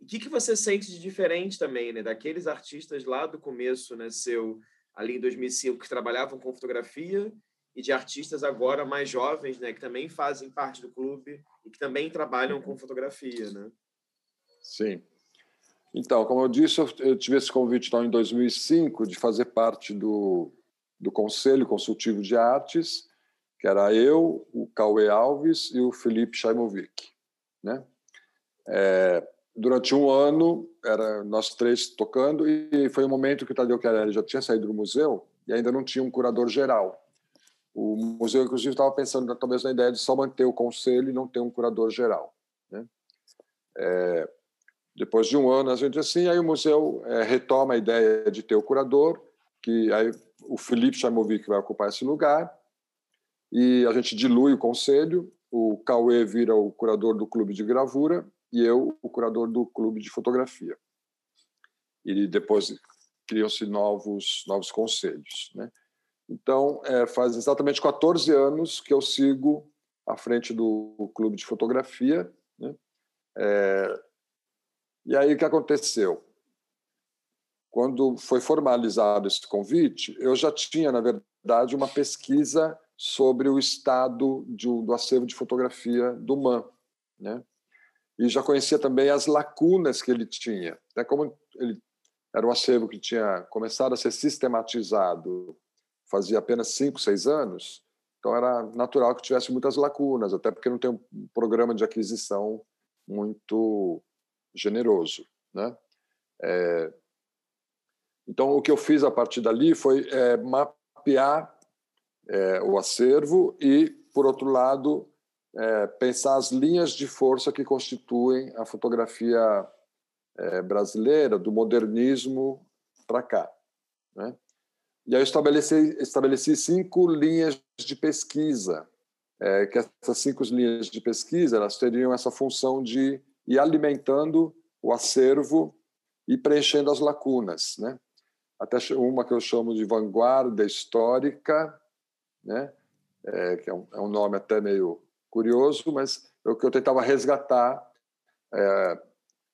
O que, que você sente de diferente também, né? Daqueles artistas lá do começo, né, seu, ali em 2005, que trabalhavam com fotografia e de artistas agora mais jovens, né, que também fazem parte do clube e que também trabalham com fotografia, né? Sim. Então, como eu disse, eu tive esse convite então, em 2005 de fazer parte do, do Conselho Consultivo de Artes, que era eu, o Cauê Alves e o Felipe Chaimovic. Né? É, durante um ano, era nós três tocando, e foi um momento que o Tadeu Chiarelli já tinha saído do museu e ainda não tinha um curador geral. O museu, inclusive, estava pensando talvez na ideia de só manter o conselho e não ter um curador geral. Né? É, depois de um ano, a gente assim, aí o museu é, retoma a ideia de ter o curador, que aí o Felipe Chamovic vai ocupar esse lugar, e a gente dilui o conselho, o Cauê vira o curador do clube de gravura e eu o curador do clube de fotografia. e depois criam-se novos novos conselhos, né? Então, é, faz exatamente 14 anos que eu sigo à frente do clube de fotografia. Né? É, e aí, o que aconteceu? Quando foi formalizado esse convite, eu já tinha, na verdade, uma pesquisa sobre o estado de, do acervo de fotografia do MAN. Né? E já conhecia também as lacunas que ele tinha. Até como ele era um acervo que tinha começado a ser sistematizado fazia apenas cinco, seis anos, então era natural que tivesse muitas lacunas, até porque não tem um programa de aquisição muito generoso, né? É, então o que eu fiz a partir dali foi é, mapear é, o acervo e, por outro lado, é, pensar as linhas de força que constituem a fotografia é, brasileira do modernismo para cá, né? E aí eu estabeleci, estabeleci cinco linhas de pesquisa, é, que essas cinco linhas de pesquisa elas teriam essa função de ir alimentando o acervo e preenchendo as lacunas, né? Até uma que eu chamo de vanguarda histórica, né? É, que é um, é um, nome até meio curioso, mas é o que eu tentava resgatar é,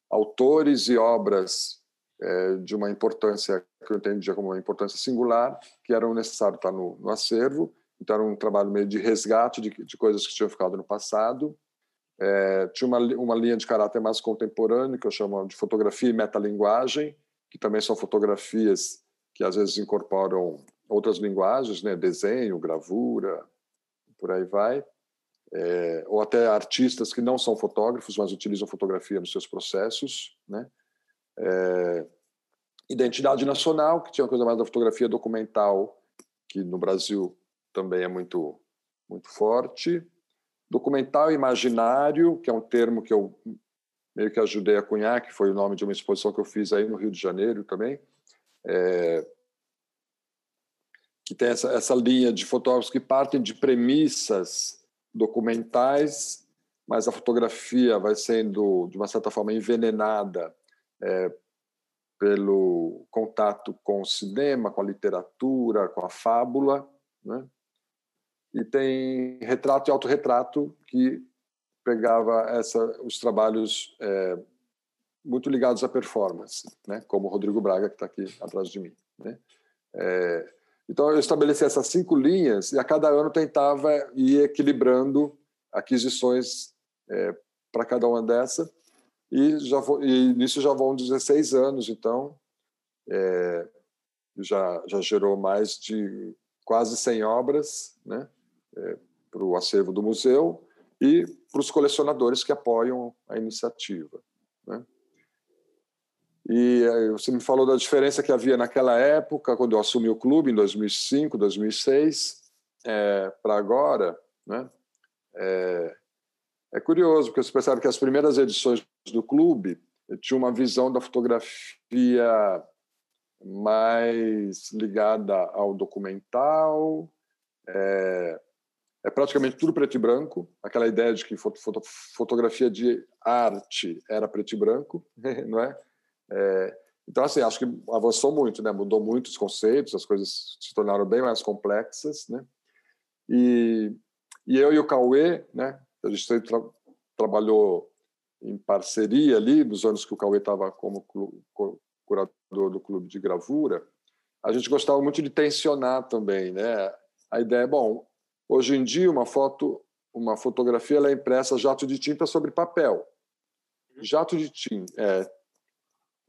autores e obras é, de uma importância que eu entendia como uma importância singular, que eram necessário estar no, no acervo. Então, era um trabalho meio de resgate de, de coisas que tinham ficado no passado. É, tinha uma, uma linha de caráter mais contemporâneo, que eu chamo de fotografia e metalinguagem, que também são fotografias que às vezes incorporam outras linguagens, né? desenho, gravura, por aí vai. É, ou até artistas que não são fotógrafos, mas utilizam fotografia nos seus processos, né? É, identidade nacional, que tinha uma coisa mais da fotografia documental, que no Brasil também é muito, muito forte. Documental imaginário, que é um termo que eu meio que ajudei a cunhar, que foi o nome de uma exposição que eu fiz aí no Rio de Janeiro também, é, que tem essa, essa linha de fotógrafos que partem de premissas documentais, mas a fotografia vai sendo, de uma certa forma, envenenada é, pelo contato com o cinema, com a literatura, com a fábula, né? E tem retrato e autorretrato que pegava essa, os trabalhos é, muito ligados à performance, né? Como o Rodrigo Braga que está aqui atrás de mim, né? É, então eu estabeleci essas cinco linhas e a cada ano tentava ir equilibrando aquisições é, para cada uma dessas e, já, e nisso já vão 16 anos, então é, já, já gerou mais de quase 100 obras né, é, para o acervo do museu e para os colecionadores que apoiam a iniciativa. Né. E você me falou da diferença que havia naquela época, quando eu assumi o clube, em 2005, 2006, é, para agora. Né? É, é curioso, porque você percebe que as primeiras edições do clube tinham uma visão da fotografia mais ligada ao documental, é, é praticamente tudo preto e branco, aquela ideia de que foto, foto, fotografia de arte era preto e branco, <laughs> não é? É? Então, assim, acho que avançou muito, né? Mudou muito os conceitos, as coisas se tornaram bem mais complexas, né? E, e eu e o Cauê, né? A gente tra trabalhou em parceria ali, nos anos que o Cauê estava como curador do clube de gravura. A gente gostava muito de tensionar também, né? A ideia é, bom, hoje em dia uma foto, uma fotografia ela é impressa jato de tinta sobre papel. Uhum. Jato de tinta, é,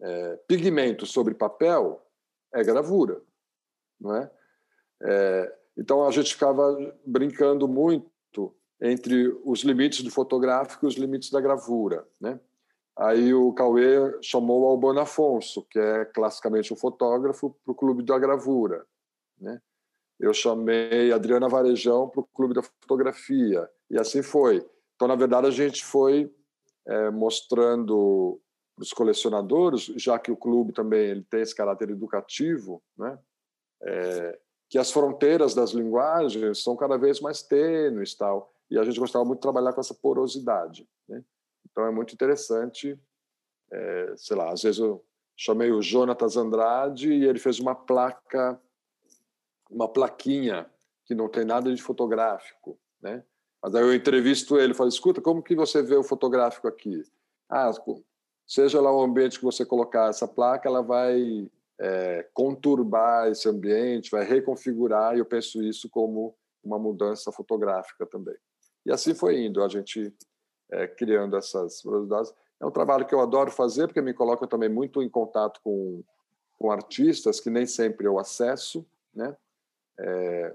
é, pigmento sobre papel é gravura, não é? é? Então a gente ficava brincando muito entre os limites do fotográfico e os limites da gravura, né? Aí o Cauê chamou o Albano Afonso, que é classicamente um fotógrafo, para o Clube da Gravura. Né? Eu chamei Adriana Varejão para o Clube da Fotografia, e assim foi. Então, na verdade, a gente foi é, mostrando para os colecionadores, já que o clube também ele tem esse caráter educativo, né? É, que as fronteiras das linguagens são cada vez mais tênues tal e a gente gostava muito de trabalhar com essa porosidade. Né? Então é muito interessante, é, sei lá, às vezes eu, chamei o Jonatas Andrade e ele fez uma placa, uma plaquinha que não tem nada de fotográfico, né? Mas aí eu entrevisto ele, falo, escuta, como que você vê o fotográfico aqui? Ah, seja lá o ambiente que você colocar essa placa, ela vai é, conturbar esse ambiente, vai reconfigurar, e eu penso isso como uma mudança fotográfica também. E assim foi indo, a gente é, criando essas velocidades. É um trabalho que eu adoro fazer, porque me coloca também muito em contato com, com artistas que nem sempre eu acesso, né? É,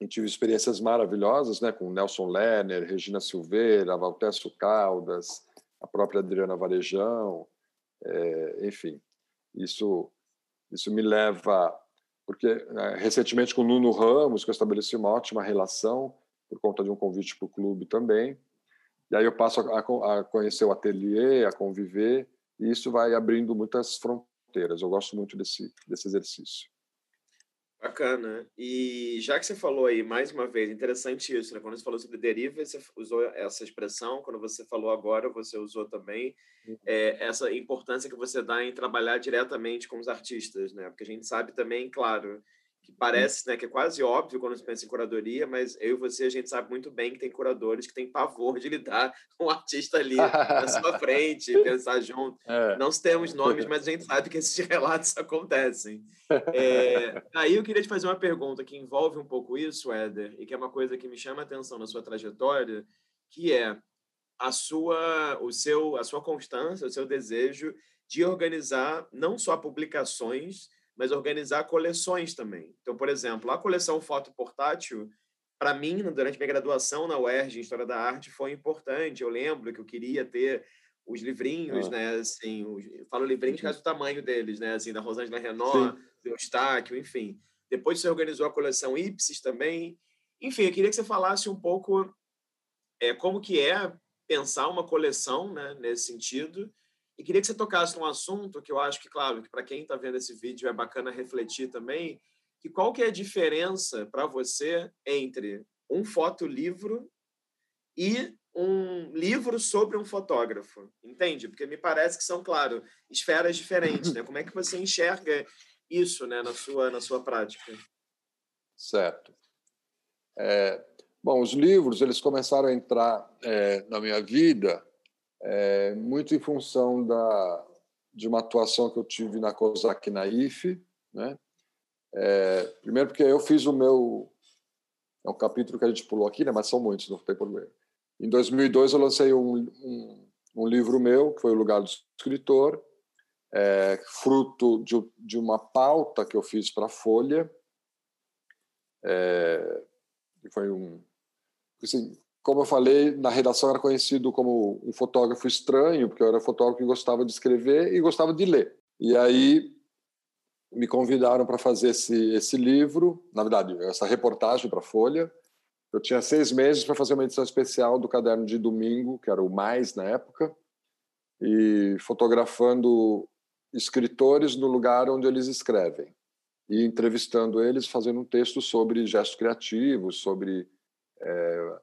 e tive experiências maravilhosas, né, com Nelson Lerner, Regina Silveira, Valtécio Caldas, a própria Adriana Varejão, é, enfim, isso isso me leva porque é, recentemente com o Nuno Ramos que eu estabeleci uma ótima relação por conta de um convite para o clube também, e aí eu passo a, a conhecer o ateliê, a conviver, e isso vai abrindo muitas fronteiras. Eu gosto muito desse desse exercício. Bacana. E já que você falou aí, mais uma vez, interessante isso, né? Quando você falou sobre deriva, você usou essa expressão, quando você falou agora, você usou também uhum. é, essa importância que você dá em trabalhar diretamente com os artistas, né? Porque a gente sabe também, claro, que parece né, que é quase óbvio quando se pensa em curadoria, mas eu e você, a gente sabe muito bem que tem curadores que têm pavor de lidar <laughs> com o artista ali na sua <laughs> frente, pensar junto. É. Não temos nomes, mas a gente sabe que esses <laughs> relatos acontecem. É, aí eu queria te fazer uma pergunta que envolve um pouco isso, Éder, e que é uma coisa que me chama a atenção na sua trajetória, que é a sua, o seu, a sua constância, o seu desejo de organizar não só publicações, mas organizar coleções também. Então, por exemplo, a coleção Foto Portátil, para mim, durante minha graduação na UERJ, em História da Arte, foi importante. Eu lembro que eu queria ter os livrinhos, ah. né? Assim, os, falo livrinhos por causa do tamanho deles, né? Assim, da Rosângela Renault, Sim. do Eustáquio, enfim. Depois você organizou a coleção Ipsis também. Enfim, eu queria que você falasse um pouco é, como que é pensar uma coleção, né? Nesse sentido e queria que você tocasse num assunto que eu acho que, claro, que para quem está vendo esse vídeo é bacana refletir também, que qual que é a diferença para você entre um fotolivro e um livro sobre um fotógrafo, entende? Porque me parece que são, claro, esferas diferentes, né? <laughs> Como é que você enxerga isso, né, na sua na sua prática? Certo. É, bom, os livros eles começaram a entrar é, na minha vida é, muito em função da, de uma atuação que eu tive na COSAC na IFE. Né? É, primeiro porque eu fiz o meu... É um capítulo que a gente pulou aqui, né? mas são muitos, não tem problema. Em 2002 eu lancei um, um, um livro meu, que foi O Lugar do Escritor, é, fruto de, de, uma pauta que eu fiz para a Folha. É, foi um... Assim, como eu falei, na redação era conhecido como um fotógrafo estranho, porque eu era fotógrafo que gostava de escrever e gostava de ler. E aí me convidaram para fazer esse, esse livro, na verdade, essa reportagem para a Folha. Eu tinha seis meses para fazer uma edição especial do caderno de domingo, que era o Mais na época, e fotografando escritores no lugar onde eles escrevem e entrevistando eles, fazendo um texto sobre gestos criativos, sobre é,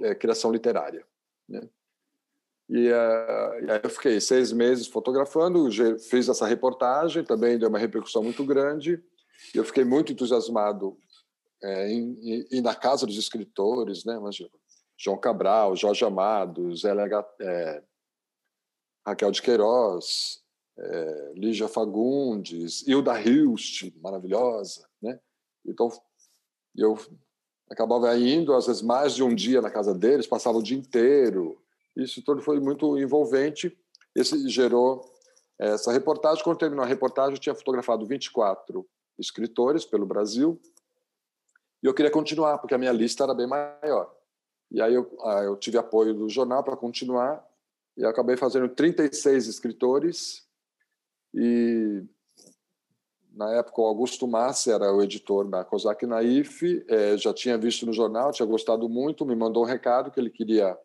é, criação literária. Né? E, uh, e, aí eu fiquei seis meses fotografando, fiz essa reportagem, também deu uma repercussão muito grande, e eu fiquei muito entusiasmado é, em, em, na casa dos escritores, né? Mas, João Cabral, Jorge Amado, Zé Lega, é, Raquel de Queiroz, é, Lígia Fagundes, Hilda Hilst, maravilhosa, né? Então, eu acabava indo, às vezes, mais de um dia na casa deles, passava o dia inteiro. Isso tudo foi muito envolvente. Esse gerou eh, essa reportagem. Quando terminou a reportagem, eu tinha fotografado 24 escritores pelo Brasil e eu queria continuar, porque a minha lista era bem maior. E aí eu, ah, eu tive apoio do jornal para continuar e acabei fazendo 36 escritores e na época o Augusto Massi era o editor da COSAC Naif, é, já tinha visto no jornal, tinha gostado muito, me mandou um recado que ele queria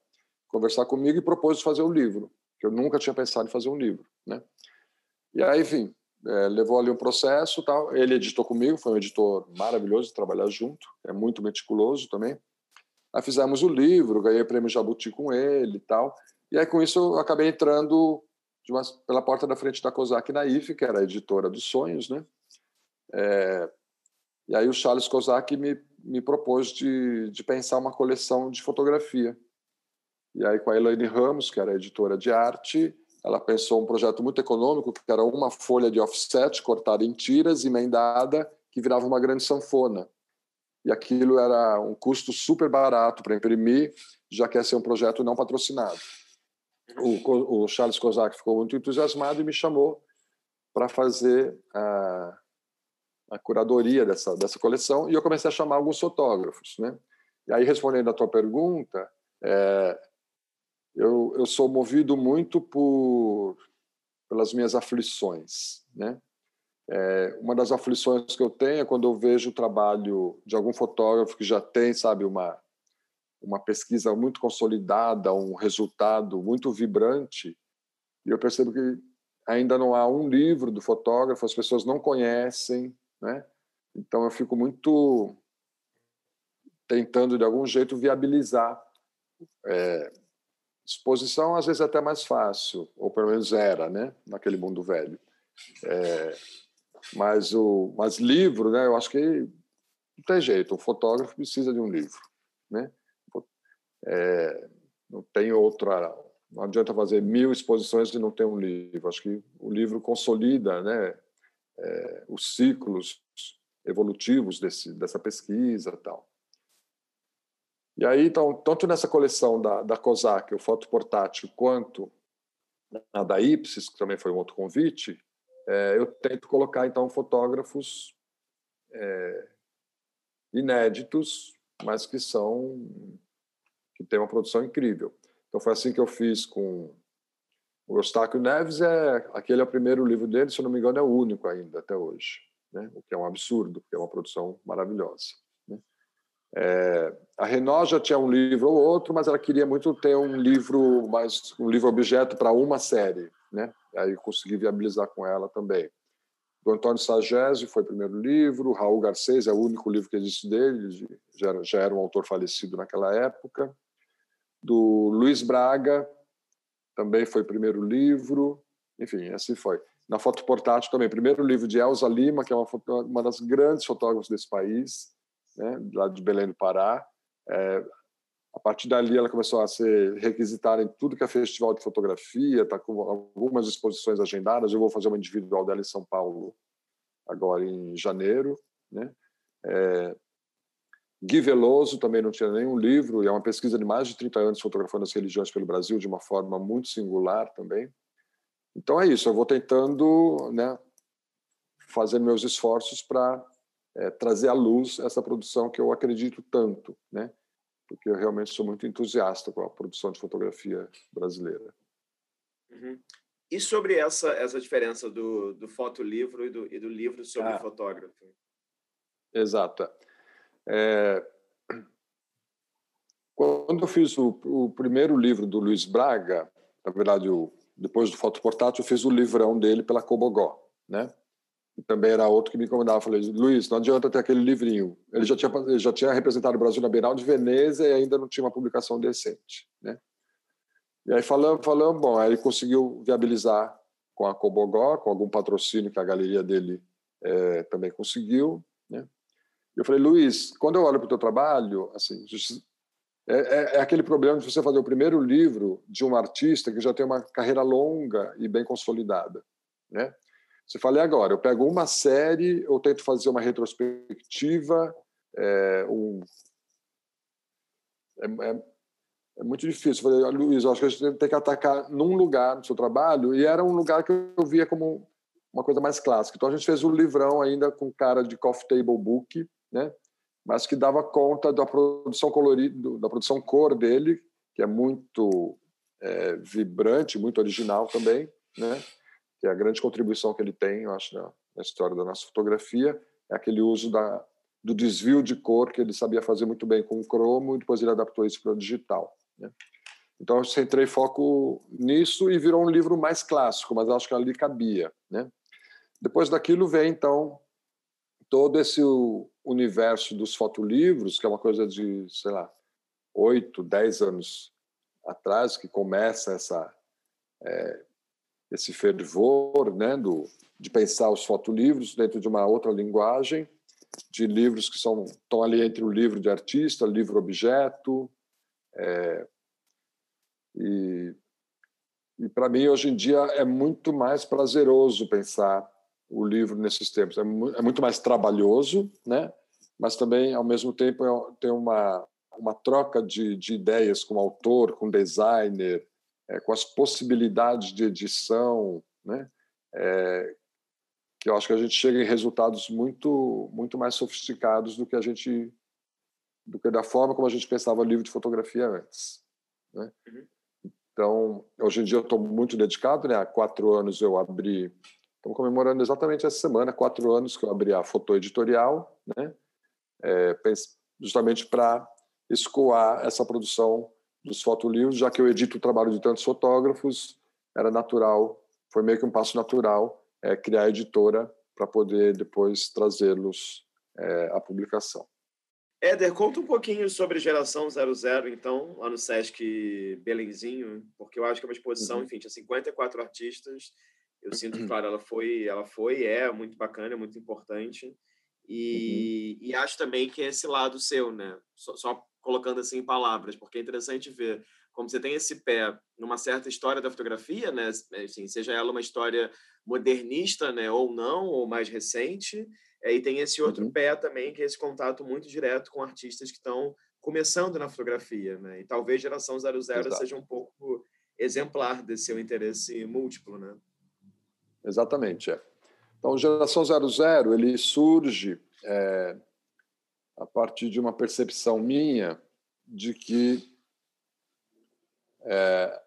conversar comigo e propôs fazer um livro, que eu nunca tinha pensado em fazer um livro, né? E aí, enfim, é, levou ali um processo, tal. Ele editou comigo, foi um editor maravilhoso de trabalhar junto, é muito meticuloso também. Aí fizemos o livro, ganhei o prêmio Jabuti com ele e tal. E aí com isso eu acabei entrando uma, pela porta da frente da Kozak Naif, que era a editora dos sonhos, né? É, e aí o Charles Kozak me, me propôs de, de pensar uma coleção de fotografia. E aí com a Elaine Ramos, que era editora de arte, ela pensou um projeto muito econômico, que era uma folha de offset cortada em tiras, emendada, que virava uma grande sanfona. E aquilo era um custo super barato para imprimir, já que ia ser um projeto não patrocinado. O, o Charles Kozak ficou muito entusiasmado e me chamou para fazer a, a curadoria dessa, dessa coleção, e eu comecei a chamar alguns fotógrafos. Né? E aí, respondendo à tua pergunta, é, eu, eu sou movido muito por pelas minhas aflições, né? É, uma das aflições que eu tenho é quando eu vejo o trabalho de algum fotógrafo que já tem, sabe, uma uma pesquisa muito consolidada, um resultado muito vibrante, e eu percebo que ainda não há um livro do fotógrafo, as pessoas não conhecem, né? Então eu fico muito tentando de algum jeito viabilizar é, exposição às vezes até mais fácil, ou pelo menos era, né, naquele mundo velho. É, mas o mas livro, né, eu acho que não tem jeito, o fotógrafo precisa de um livro, né? É, não tem outra, não adianta fazer mil exposições e não ter um livro. Acho que o livro consolida, né, é, os ciclos evolutivos desse, dessa pesquisa, tal. E aí, então, tanto nessa coleção da, da COSAC, o foto portátil, quanto na da Ipsis, que também foi um outro convite, é, eu tento colocar, então, fotógrafos é, inéditos, mas que são que tem uma produção incrível. Então foi assim que eu fiz com o Eustáquio Neves, é aquele é o primeiro livro dele, se eu não me engano é o único ainda até hoje, né? o que é um absurdo, porque é uma produção maravilhosa. É, a Renault já tinha um livro ou outro, mas ela queria muito ter um livro mais um livro objeto para uma série, né? Aí eu consegui viabilizar com ela também. Do Antônio Sagesi foi o primeiro livro, Raul Garcês é o único livro que existe dele, já já era um autor falecido naquela época. Do Luiz Braga também foi primeiro livro, enfim, assim foi. Na foto portátil também, primeiro livro de Elza Lima, que é uma, uma das grandes fotógrafas desse país né, lá de Belém do Pará. É, a partir dali, ela começou a ser requisitada em tudo que é festival de fotografia, está com algumas exposições agendadas. Eu vou fazer uma individual dela em São Paulo agora em janeiro. Né? É, Gui Veloso também não tinha nenhum livro, e é uma pesquisa de mais de 30 anos fotografando as religiões pelo Brasil de uma forma muito singular também. Então é isso, eu vou tentando né, fazer meus esforços para é, trazer à luz essa produção que eu acredito tanto, né? Porque eu realmente sou muito entusiasta com a produção de fotografia brasileira. Uhum. E sobre essa essa diferença do, do fotolivro e do, e do livro sobre ah, fotógrafo? Exato. É, quando eu fiz o, o, primeiro livro do Luiz Braga, na verdade, o, depois do Foto Portátil, eu fiz o livrão dele pela Cobogó, né? também era outro que me incomodava. Falei, Luiz, não adianta ter aquele livrinho. Ele já tinha, ele já tinha representado o Brasil na Bienal de Veneza e ainda não tinha uma publicação decente. Né? E aí falamos, falamos, bom, aí ele conseguiu viabilizar com a Cobogó, com algum patrocínio que a galeria dele é, também conseguiu. Eu falei, Luiz, quando eu olho para o teu trabalho, assim, é, é, é, aquele problema de você fazer o primeiro livro de um artista que já tem uma carreira longa e bem consolidada, né? Você fala, e agora? Eu pego uma série, eu tento fazer uma retrospectiva, é, um... é, é, é muito difícil. Eu falei, Luiz, acho que a gente tem que atacar num lugar no seu trabalho, e era um lugar que eu via como uma coisa mais clássica. Então a gente fez um livrão ainda com cara de coffee table book, né? mas que dava conta da produção colorida, da produção cor dele, que é muito é, vibrante, muito original também, né? que é a grande contribuição que ele tem, eu acho, na, na história da nossa fotografia, é aquele uso da, do desvio de cor que ele sabia fazer muito bem com o cromo e depois ele adaptou isso para o digital. Né? Então eu centrei foco nisso e virou um livro mais clássico, mas acho que ali cabia. Né? Depois daquilo vem então todo esse universo dos fotolivros, que é uma coisa de, sei lá, oito, dez anos atrás que começa essa é, esse fervor né, do, de pensar os fotolivros dentro de uma outra linguagem, de livros que são, estão ali entre o livro de artista, livro-objeto. É, e e para mim, hoje em dia, é muito mais prazeroso pensar o livro nesses tempos. É, é muito mais trabalhoso, né? mas também, ao mesmo tempo, é, tem uma, uma troca de, de ideias com o autor, com o designer, é, com as possibilidades de edição, né? É, que eu acho que a gente chega em resultados muito muito mais sofisticados do que a gente do que da forma como a gente pensava o livro de fotografia antes. Né? Uhum. Então, hoje em dia eu estou muito dedicado, né? Há quatro anos eu abri, estamos comemorando exatamente essa semana, quatro anos que eu abri a Foto Editorial, né? É, justamente para escoar essa produção dos fotolivros, já que eu edito o trabalho de tantos fotógrafos, era natural, foi meio que um passo natural é, criar a editora para poder depois trazê-los é, à publicação. Éder, conta um pouquinho sobre Geração 00, então, lá no Sesc Belenzinho, porque eu acho que é uma exposição, uhum. enfim, tinha 54 artistas. Eu sinto que, claro, ela foi, ela foi, é muito bacana, é muito importante. E, uhum. e acho também que é esse lado seu, né? Só, só, colocando assim em palavras, porque é interessante ver como você tem esse pé numa certa história da fotografia, né? Assim, seja ela uma história modernista, né, ou não, ou mais recente, é, e tem esse outro uhum. pé também, que é esse contato muito direto com artistas que estão começando na fotografia. Né? E talvez Geração 00 Exato. seja um pouco exemplar desse seu interesse múltiplo. Né? Exatamente. É. Então, Geração 00 ele surge é, a partir de uma percepção minha de que, é,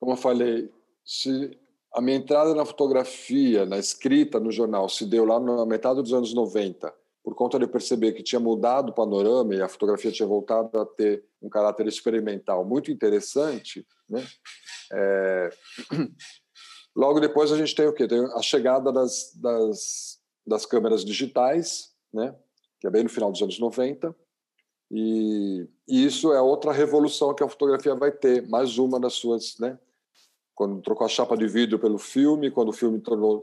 como eu falei, se a minha entrada na fotografia, na escrita no jornal, se deu lá na metade dos anos 90, por conta de eu perceber que tinha mudado o panorama e a fotografia tinha voltado a ter um caráter experimental muito interessante, né? É... Logo depois a gente tem o quê? Tem a chegada das, das, das câmeras digitais, né? que é bem no final dos anos 90, e, e isso é outra revolução que a fotografia vai ter, mais uma das suas, né? quando trocou a chapa de vidro pelo filme, quando o filme tornou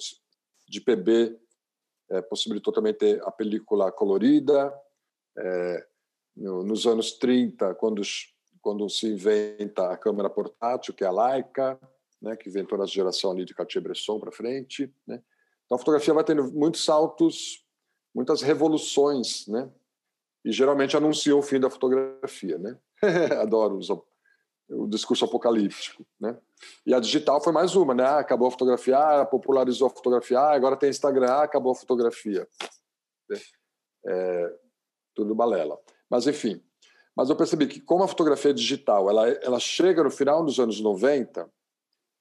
de PB, é, possibilitou também ter a película colorida. É, no, nos anos 30, quando, quando se inventa a câmera portátil, que é a Leica, né, que inventou na geração ali de Cartier-Bresson para frente. Né? Então a fotografia vai tendo muitos saltos, muitas revoluções, né? e geralmente anunciam o fim da fotografia. Né? <laughs> Adoro o discurso apocalíptico, né? E a digital foi mais uma, né? Ah, acabou a fotografia, ah, popularizou a fotografia, ah, agora tem Instagram, acabou a fotografia. É, tudo balela. Mas enfim, mas eu percebi que como a fotografia digital, ela ela chega no final dos anos 90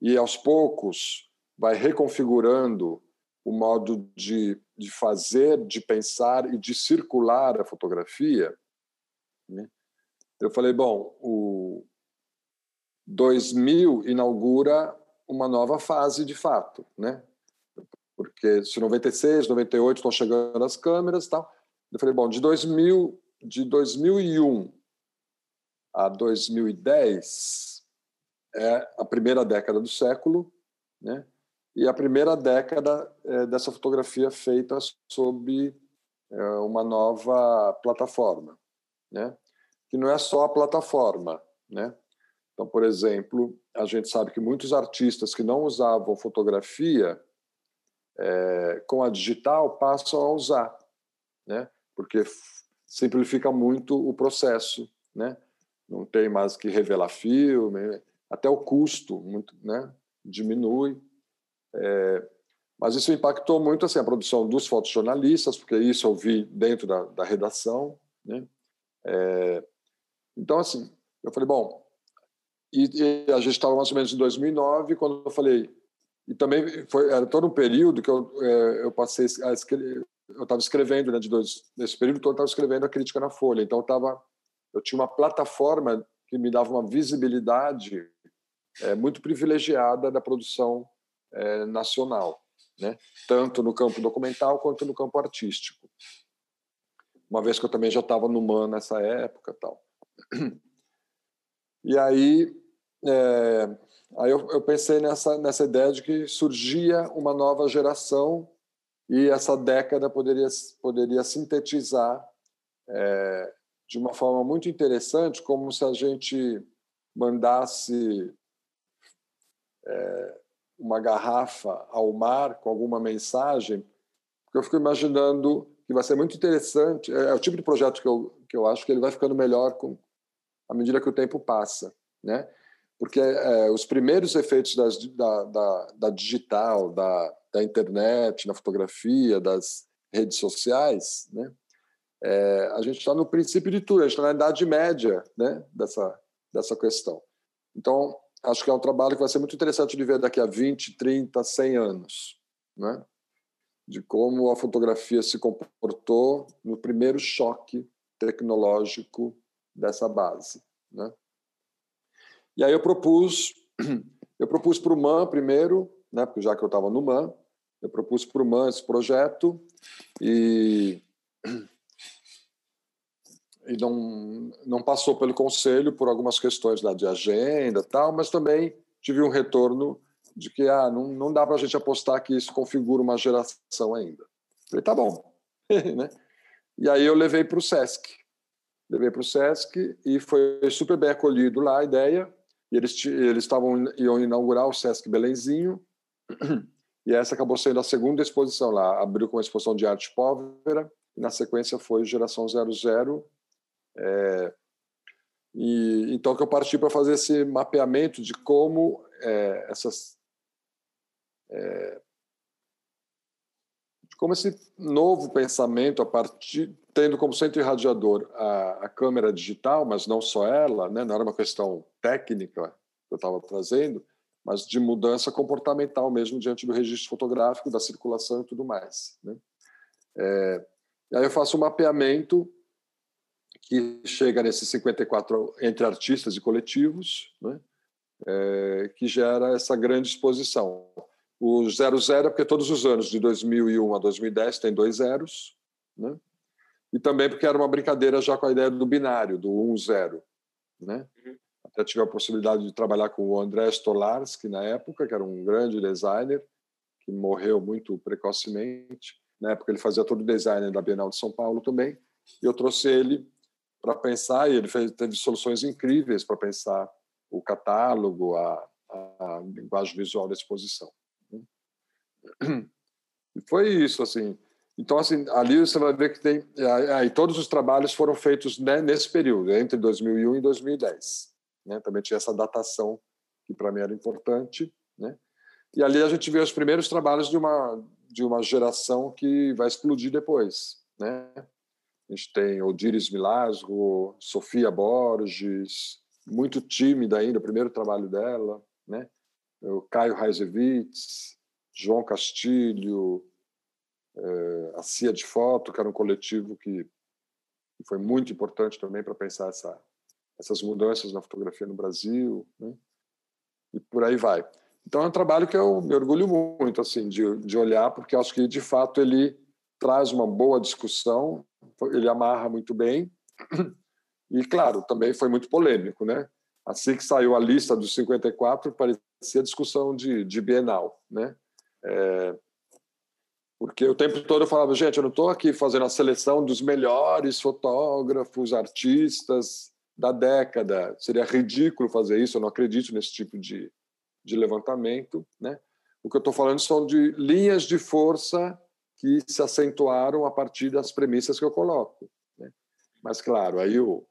e aos poucos vai reconfigurando o modo de, de fazer, de pensar e de circular a fotografia, né? eu falei, bom, o, 2000 inaugura uma nova fase de fato, né? Porque se 96, 98 estão chegando as câmeras e tal. Eu falei, bom, de 2000, de 2001 a 2010 é a primeira década do século, né? E a primeira década é dessa fotografia feita sob é, uma nova plataforma, né? Que não é só a plataforma, né? Então, por exemplo, a gente sabe que muitos artistas que não usavam fotografia é, com a digital passam a usar, né? Porque simplifica muito o processo, né? Não tem mais que revelar filme, até o custo muito, né? Diminui. É, mas isso impactou muito assim a produção dos fotojornalistas, porque isso eu vi dentro da, da redação, né? É, então assim, eu falei bom, e, e a gente estava mais ou menos em 2009, quando eu falei. E também foi, era todo um período que eu, é, eu passei a escrever. Eu estava escrevendo, né, de dois, nesse período todo, eu estava escrevendo a crítica na Folha. Então, eu, tava, eu tinha uma plataforma que me dava uma visibilidade é, muito privilegiada da produção é, nacional, né? tanto no campo documental quanto no campo artístico. Uma vez que eu também já estava no MAN nessa época tal. E aí é, aí eu, eu, pensei nessa, nessa ideia de que surgia uma nova geração e essa década poderia, poderia sintetizar é, de uma forma muito interessante, como se a gente mandasse uma garrafa ao mar com alguma mensagem, porque eu fico imaginando que vai ser muito interessante. É, é, o tipo de projeto que eu, que eu acho que ele vai ficando melhor com, à medida que o tempo passa, né? Porque é, os primeiros efeitos das, da, da, da, digital, da, da internet, na fotografia, das redes sociais, né? É, a gente está no princípio de tudo, a gente está na idade média né, dessa, dessa questão. Então, acho que é um trabalho que vai ser muito interessante de ver daqui a 20, 30, 100 anos. Né? de como a fotografia se comportou no primeiro choque tecnológico dessa base, né? E aí eu propus, <clears throat> eu propus para o MAN primeiro, né? Porque já que eu estava no MAN, eu propus para o MAN esse projeto e <clears throat> e não não passou pelo conselho por algumas questões lá de agenda tal, mas também tive um retorno de que ah, não, não dá para a gente apostar que isso configura uma geração ainda. Falei, tá bom. <laughs> né? E aí eu levei para o SESC. Levei para o SESC e foi super bem acolhido lá a ideia. E eles eles estavam iam inaugurar o SESC Belenzinho. <clears throat> E essa acabou sendo a segunda exposição lá. Abriu com a exposição de arte pólvora e na sequência foi Geração 00. É, e então que eu parti para fazer esse mapeamento de como é, essas é, como esse novo pensamento, a partir tendo como centro irradiador a, a câmera digital, mas não só ela, né, não era uma questão técnica que eu estava trazendo, mas de mudança comportamental mesmo diante do registro fotográfico, da circulação e tudo mais. Né? É, e aí eu faço um mapeamento que chega nesses 54 entre artistas e coletivos, né? É, que gera essa grande exposição. O 00 é porque todos os anos, de 2001 a 2010, tem dois zeros. Né? E também porque era uma brincadeira já com a ideia do binário, do 1-0. Né? Uhum. Até tive a possibilidade de trabalhar com o André Stolarski na época, que era um grande designer, que morreu muito precocemente. Na época ele fazia todo o design da Bienal de São Paulo também. E eu trouxe ele para pensar, e ele fez, teve soluções incríveis para pensar o catálogo, a, a linguagem visual da exposição. E foi isso, assim. Então, assim, ali você vai ver que tem. Aí todos os trabalhos foram feitos né, nesse período, entre 2001 e 2010. Né? Também tinha essa datação que para mim era importante, né? E ali a gente vê os primeiros trabalhos de uma de uma geração que vai explodir depois, né? A gente tem Odires Milasgo, Sofia Borges, muito tímida ainda, o primeiro trabalho dela, né? O Caio Reisewitz, João Castilho, é, a CIA de Foto, que era um coletivo que, que foi muito importante também para pensar essa, essas mudanças na fotografia no Brasil, né? e por aí vai. Então é um trabalho que eu me orgulho muito assim de, de olhar, porque acho que de fato ele traz uma boa discussão, ele amarra muito bem e claro também foi muito polêmico, né? Assim que saiu a lista dos 54 parecia discussão de, de Bienal, né? É, porque o tempo todo eu falava, gente, eu não estou aqui fazendo a seleção dos melhores fotógrafos, artistas da década. Seria ridículo fazer isso, eu não acredito nesse tipo de, de levantamento. Né? O que eu estou falando são de linhas de força que se acentuaram a partir das premissas que eu coloco. Né? Mas, claro, aí o,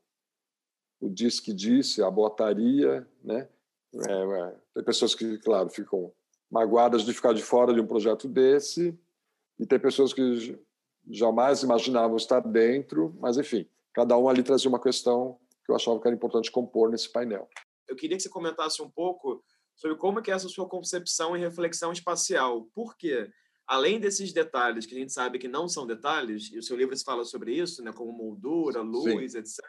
o diz que disse, a botaria, né? É, é, tem pessoas que, claro, ficam magoadas de ficar de fora de um projeto desse, e tem pessoas que jamais imaginavam estar dentro, mas enfim, cada um ali trazia uma questão que eu achava que era importante compor nesse painel. Eu queria que você comentasse um pouco sobre como é é essa sua concepção e reflexão espacial. Por quê? Além desses detalhes que a gente sabe que não são detalhes, e o seu livro fala sobre isso, né, como moldura, luz, Sim. etc.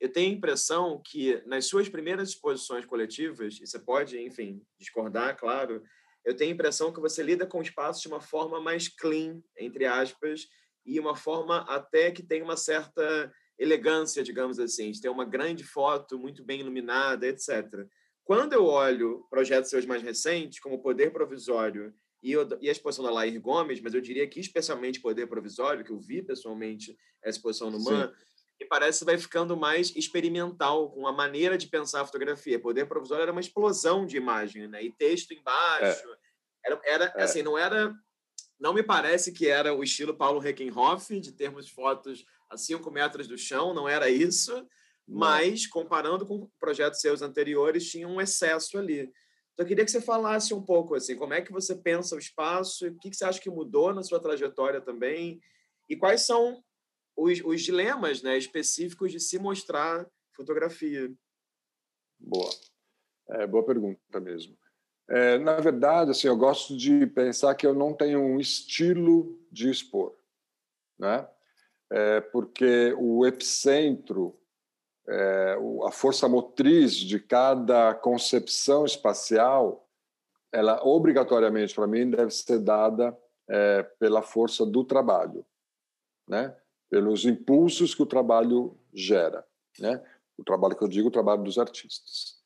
Eu tenho a impressão que nas suas primeiras exposições coletivas, e você pode, enfim, discordar, claro, eu tenho a impressão que você lida com o espaço de uma forma mais clean, entre aspas, e uma forma até que tem uma certa elegância, digamos assim, de ter uma grande foto muito bem iluminada, etc. quando eu olho projetos seus mais recentes, como Poder Provisório e, e a exposição da Lair Gomes, mas eu diria que especialmente Poder Provisório, que eu vi pessoalmente a exposição no MAN, e parece que vai ficando mais experimental com a maneira de pensar a fotografia. Poder Provisório era uma explosão de imagem, né? E texto embaixo. É. Era, era é. assim, não era... Não me parece que era o estilo Paulo Reckenhoff, de termos fotos a cinco metros do chão, não era isso mas comparando com projetos seus anteriores, tinha um excesso ali. Então, eu queria que você falasse um pouco assim, como é que você pensa o espaço, o que você acha que mudou na sua trajetória também, e quais são os, os dilemas né, específicos de se mostrar fotografia. Boa. É, boa pergunta mesmo. É, na verdade, assim, eu gosto de pensar que eu não tenho um estilo de expor, né? É, porque o epicentro é, a força motriz de cada concepção espacial, ela obrigatoriamente para mim deve ser dada é, pela força do trabalho, né? Pelos impulsos que o trabalho gera, né? O trabalho que eu digo, o trabalho dos artistas.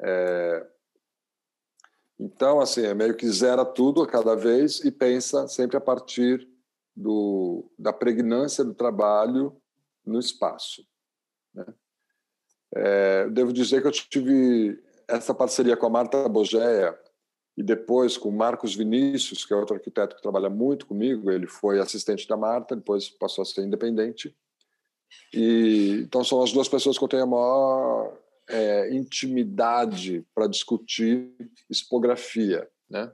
É, então, assim, é meio que zera tudo a cada vez e pensa sempre a partir do, da pregnância do trabalho no espaço. Né? É, devo dizer que eu tive essa parceria com a Marta Bogéia e depois com o Marcos Vinícius, que é outro arquiteto que trabalha muito comigo. Ele foi assistente da Marta, depois passou a ser independente. E então são as duas pessoas que eu tenho a maior é, intimidade para discutir expografia, né?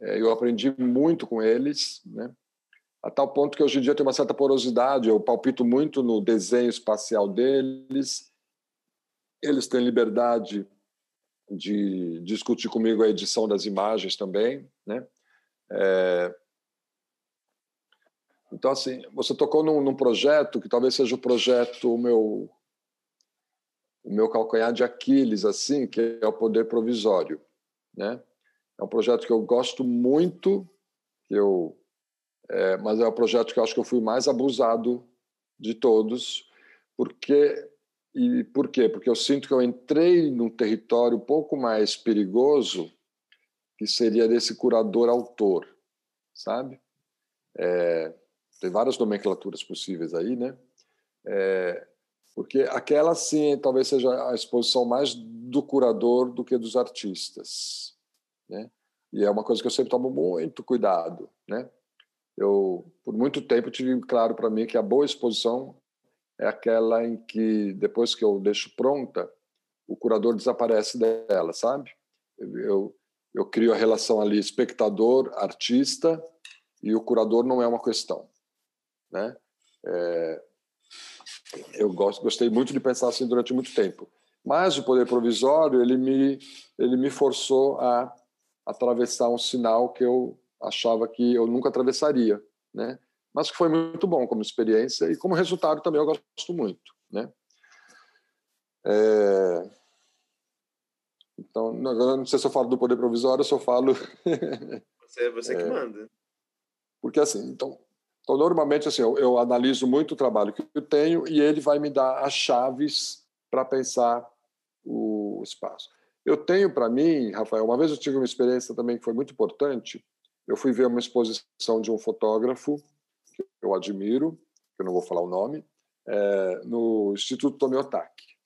É, eu aprendi muito com eles, né? A tal ponto que hoje em dia tem uma certa porosidade. Eu palpito muito no desenho espacial deles eles têm liberdade de discutir comigo a edição das imagens também, né? É... Então, assim, você tocou num, num, projeto que talvez seja o projeto, o meu, o meu calcanhar de Aquiles, assim, que é o poder provisório, né? É um projeto que eu gosto muito, que eu, é, mas é o projeto que eu acho que eu fui mais abusado de todos, porque e por quê? Porque eu sinto que eu entrei num território um pouco mais perigoso, que seria desse curador-autor, sabe? É, tem várias nomenclaturas possíveis aí, né? É, porque aquela, sim, talvez seja a exposição mais do curador do que dos artistas, né? E é uma coisa que eu sempre tomo muito cuidado, né? Eu, por muito tempo, tive claro para mim que a boa exposição é aquela em que, depois que eu deixo pronta, o curador desaparece dela, sabe? Eu, eu crio a relação ali espectador-artista e o curador não é uma questão, né? É, eu gosto, gostei muito de pensar assim durante muito tempo. Mas o poder provisório ele me ele me forçou a atravessar um sinal que eu achava que eu nunca atravessaria, né? Mas que foi muito bom como experiência e como resultado também eu gosto muito, né? É... Então, agora não sei se eu falo do poder provisório se eu falo... <laughs> você, você que é... manda. Porque assim, então, então normalmente assim, eu, eu, analiso muito o trabalho que eu tenho e ele vai me dar as chaves para pensar o espaço. Eu tenho para mim, Rafael, uma vez eu tive uma experiência também que foi muito importante. Eu fui ver uma exposição de um fotógrafo que eu admiro, que eu não vou falar o nome, é, no Instituto Tomiotaki.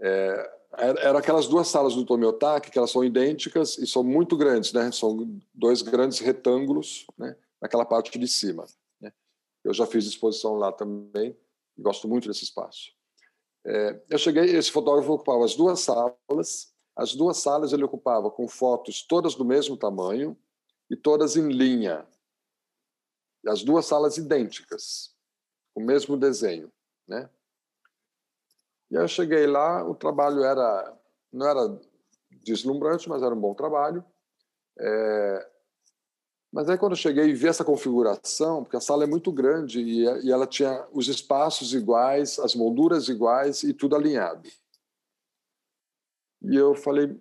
É, era aquelas duas salas do Tomiotaki que elas são idênticas e são muito grandes, né? São dois grandes retângulos, né? Naquela parte de cima. Né? Eu já fiz exposição lá também, gosto muito desse espaço. É, eu cheguei, esse fotógrafo ocupava as duas salas. As duas salas ele ocupava com fotos todas do mesmo tamanho e todas em linha, as duas salas idênticas, o mesmo desenho, né? E aí eu cheguei lá, o trabalho era não era deslumbrante, mas era um bom trabalho. É... Mas aí quando eu cheguei e vi essa configuração, porque a sala é muito grande e, ela tinha os espaços iguais, as molduras iguais e tudo alinhado. E eu falei,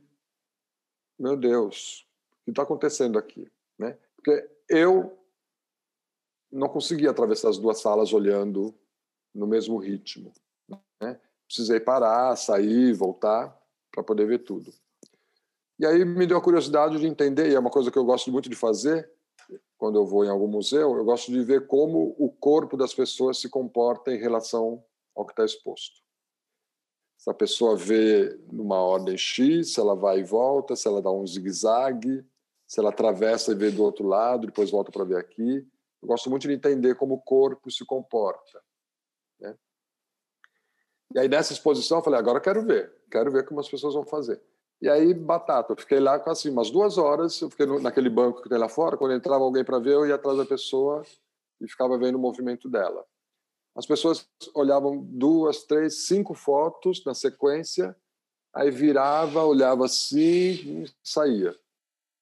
meu Deus, o que está acontecendo aqui? Né? Porque eu não conseguia atravessar as duas salas olhando no mesmo ritmo. Né? Precisei parar, sair, voltar. para poder ver tudo. E aí me deu a curiosidade de entender, e é uma coisa que eu gosto muito de fazer, quando eu vou em algum museu, eu gosto de ver como o corpo das pessoas se comporta em relação ao que está exposto. Se a pessoa vê numa ordem X, se ela vai e volta, se ela dá um zigue-zague, se ela atravessa e vê do outro lado, depois volta para ver aqui. Eu gosto muito de entender como o corpo se comporta. Né? E aí, nessa exposição, eu falei: agora quero ver, quero ver como as pessoas vão fazer. E aí, batata, eu fiquei lá assim, umas duas horas, eu fiquei naquele banco que tem lá fora, quando entrava alguém para ver, eu ia atrás da pessoa e ficava vendo o movimento dela. As pessoas olhavam duas, três, cinco fotos na sequência, aí virava, olhava assim e saía.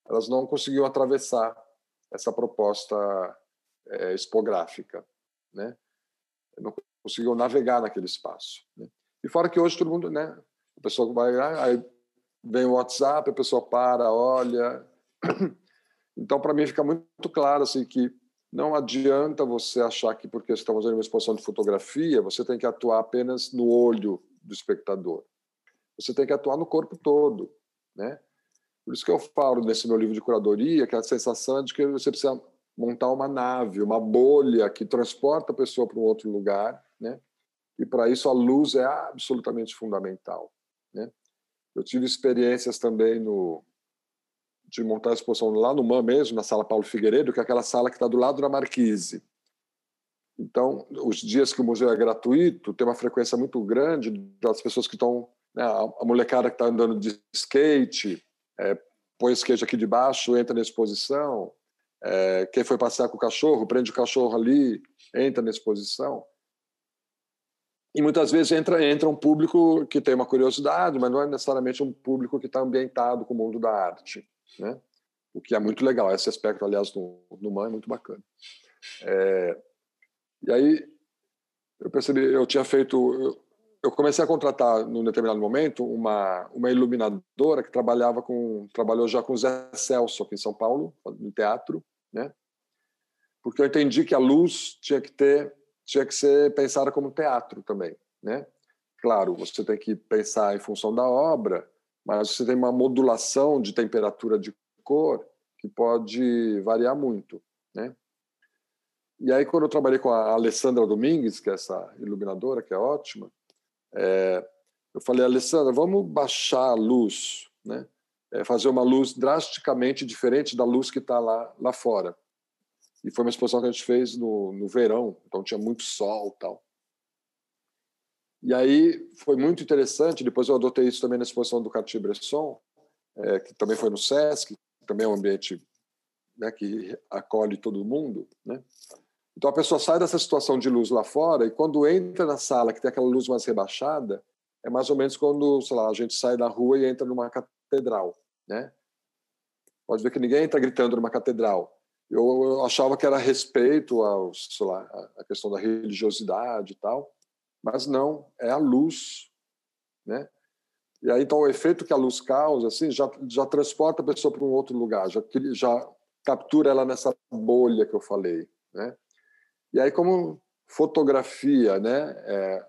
Elas não conseguiam atravessar essa proposta é, expográfica, né? Não conseguiam navegar naquele espaço. Né? E fora que hoje todo mundo, né? A pessoa vai lá, aí vem o WhatsApp, a pessoa para, olha. <clears throat> Então, para mim, fica muito claro assim, que não adianta você achar que porque você está fazendo uma exposição de fotografia, você tem que atuar apenas no olho do espectador. Você tem que atuar no corpo todo, né? Por isso que eu falo nesse meu livro de curadoria que é a sensação de que você precisa montar uma nave, uma bolha que transporta a pessoa para um outro lugar, né? E para isso a luz é absolutamente fundamental, né? Eu tive experiências também no de montar a exposição lá no MAM mesmo, na sala Paulo Figueiredo, que é aquela sala que está do lado da Marquise. Então, os dias que o museu é gratuito, tem uma frequência muito grande das pessoas que estão. Né, a molecada que está andando de skate, é, põe skate aqui debaixo, entra na exposição. É, quem foi passear com o cachorro, prende o cachorro ali, entra na exposição. E muitas vezes entra, entra um público que tem uma curiosidade, mas não é necessariamente um público que está ambientado com o mundo da arte. Né? O que é muito legal. Esse aspecto, aliás, no, no MAN é muito bacana. É, e aí eu percebi, eu tinha feito, eu, comecei a contratar num determinado momento uma uma iluminadora que trabalhava com, trabalhou já com o Zé Celso aqui em São Paulo, no teatro, né? Porque eu entendi que a luz tinha que ter tinha que ser pensada como teatro também, né? Claro, você tem que pensar em função da obra, mas você tem uma modulação de temperatura de cor que pode variar muito, né? E aí quando eu trabalhei com a Alessandra Domingues, que é essa iluminadora que é ótima, é, eu falei, Alessandra, vamos baixar a luz, né? É, fazer uma luz drasticamente diferente da luz que está lá lá fora. E foi uma exposição que a gente fez no, no verão, então tinha muito sol tal. E aí foi muito interessante, depois eu adotei isso também na exposição do Cartier-Bresson, é, que também foi no Sesc, também é um ambiente né, que acolhe todo mundo, né? Então a pessoa sai dessa situação de luz lá fora e quando entra na sala que tem aquela luz mais rebaixada, é mais ou menos quando, sei lá, a gente sai da rua e entra numa catedral, né? Pode ver que ninguém entra gritando numa catedral, eu achava que era respeito ao, sei lá, a questão da religiosidade e tal, mas não, é a luz, né? E aí então o efeito que a luz causa, assim, já já transporta a pessoa para um outro lugar, já já captura ela nessa bolha que eu falei, né? E aí como fotografia, né, é,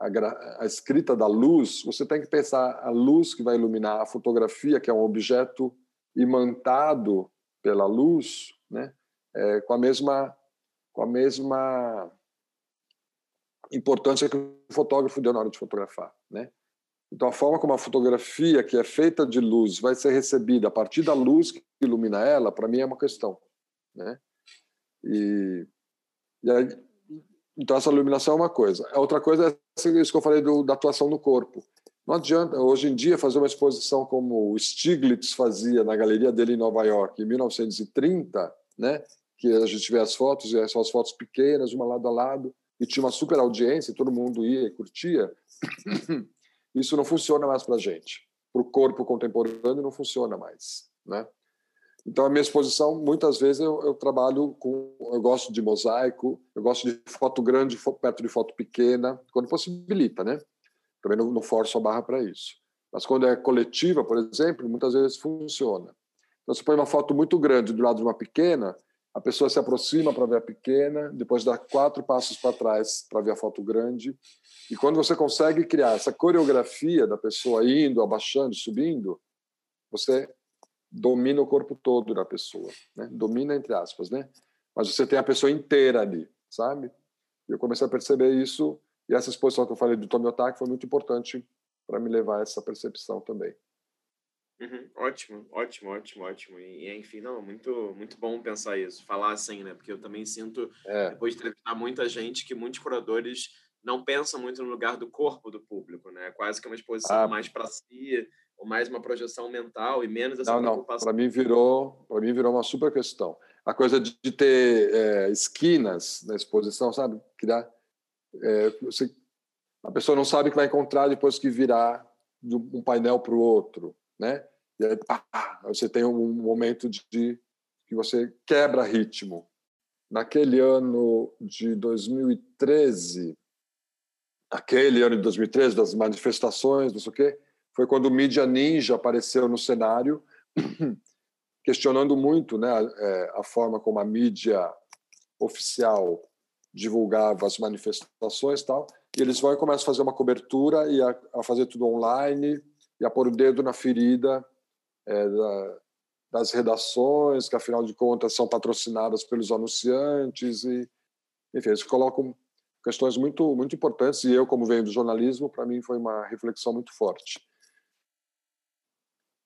a, a escrita da luz, você tem que pensar a luz que vai iluminar a fotografia, que é um objeto imantado pela luz, né? É, com a mesma com a mesma importância que o fotógrafo deu na hora de fotografar, né? Então a forma como a fotografia que é feita de luz vai ser recebida a partir da luz que ilumina ela, para mim é uma questão, né? E, aí, então essa iluminação é uma coisa. A outra coisa é isso que eu falei do, da atuação no corpo. Não adianta hoje em dia fazer uma exposição como o Stiglitz fazia na galeria dele em Nova York em 1930 né? Que a gente vê as fotos, e são as fotos pequenas, uma lado a lado, e tinha uma super audiência, todo mundo ia e curtia. <coughs> Isso não funciona mais para a gente. Para o corpo contemporâneo não funciona mais, né? Então a minha exposição muitas vezes eu, eu, trabalho com eu gosto de mosaico, eu gosto de foto grande perto de foto pequena, quando possibilita, né? Também não, não forço a barra para isso. Mas quando é coletiva, por exemplo, muitas vezes funciona. Então, você põe uma foto muito grande do lado de uma pequena, a pessoa se aproxima para ver a pequena, depois dá quatro passos para trás para ver a foto grande. E quando você consegue criar essa coreografia da pessoa indo, abaixando, subindo, você domina o corpo todo da pessoa, né? Domina entre aspas, né? Mas você tem a pessoa inteira ali, sabe? E eu comecei a perceber isso e essa exposição que eu falei do Tomiotaki foi muito importante para me levar a essa percepção também. Uhum, ótimo, ótimo, ótimo, ótimo. E, enfim, não, muito, muito bom pensar isso, falar assim, né? Porque eu também sinto, é. depois de entrevistar muita gente, que muitos curadores não pensam muito no lugar do corpo do público, né? Quase que uma exposição ah. mais para si, ou mais uma projeção mental e menos essa não, Não, para mim virou, para mim virou uma super questão. A coisa de, de ter é, esquinas na exposição, sabe? Que dá, é, você, a pessoa não sabe o que vai encontrar depois que virar de um painel para o outro, né? E aí, pá, você tem um momento de, de que você quebra ritmo. Naquele ano de 2013, aquele ano de 2013 das manifestações, não sei o quê, foi quando o Mídia Ninja apareceu no cenário, <clears throat> questionando muito né, a, é, a forma como a mídia oficial divulgava as manifestações e tal. E eles vão e começam a fazer uma cobertura e a, a fazer tudo online e a pôr o dedo na ferida é, da, das redações, que afinal de contas são patrocinadas pelos anunciantes e enfim, eles colocam questões muito muito importantes e eu como venho do jornalismo, para mim foi uma reflexão muito forte.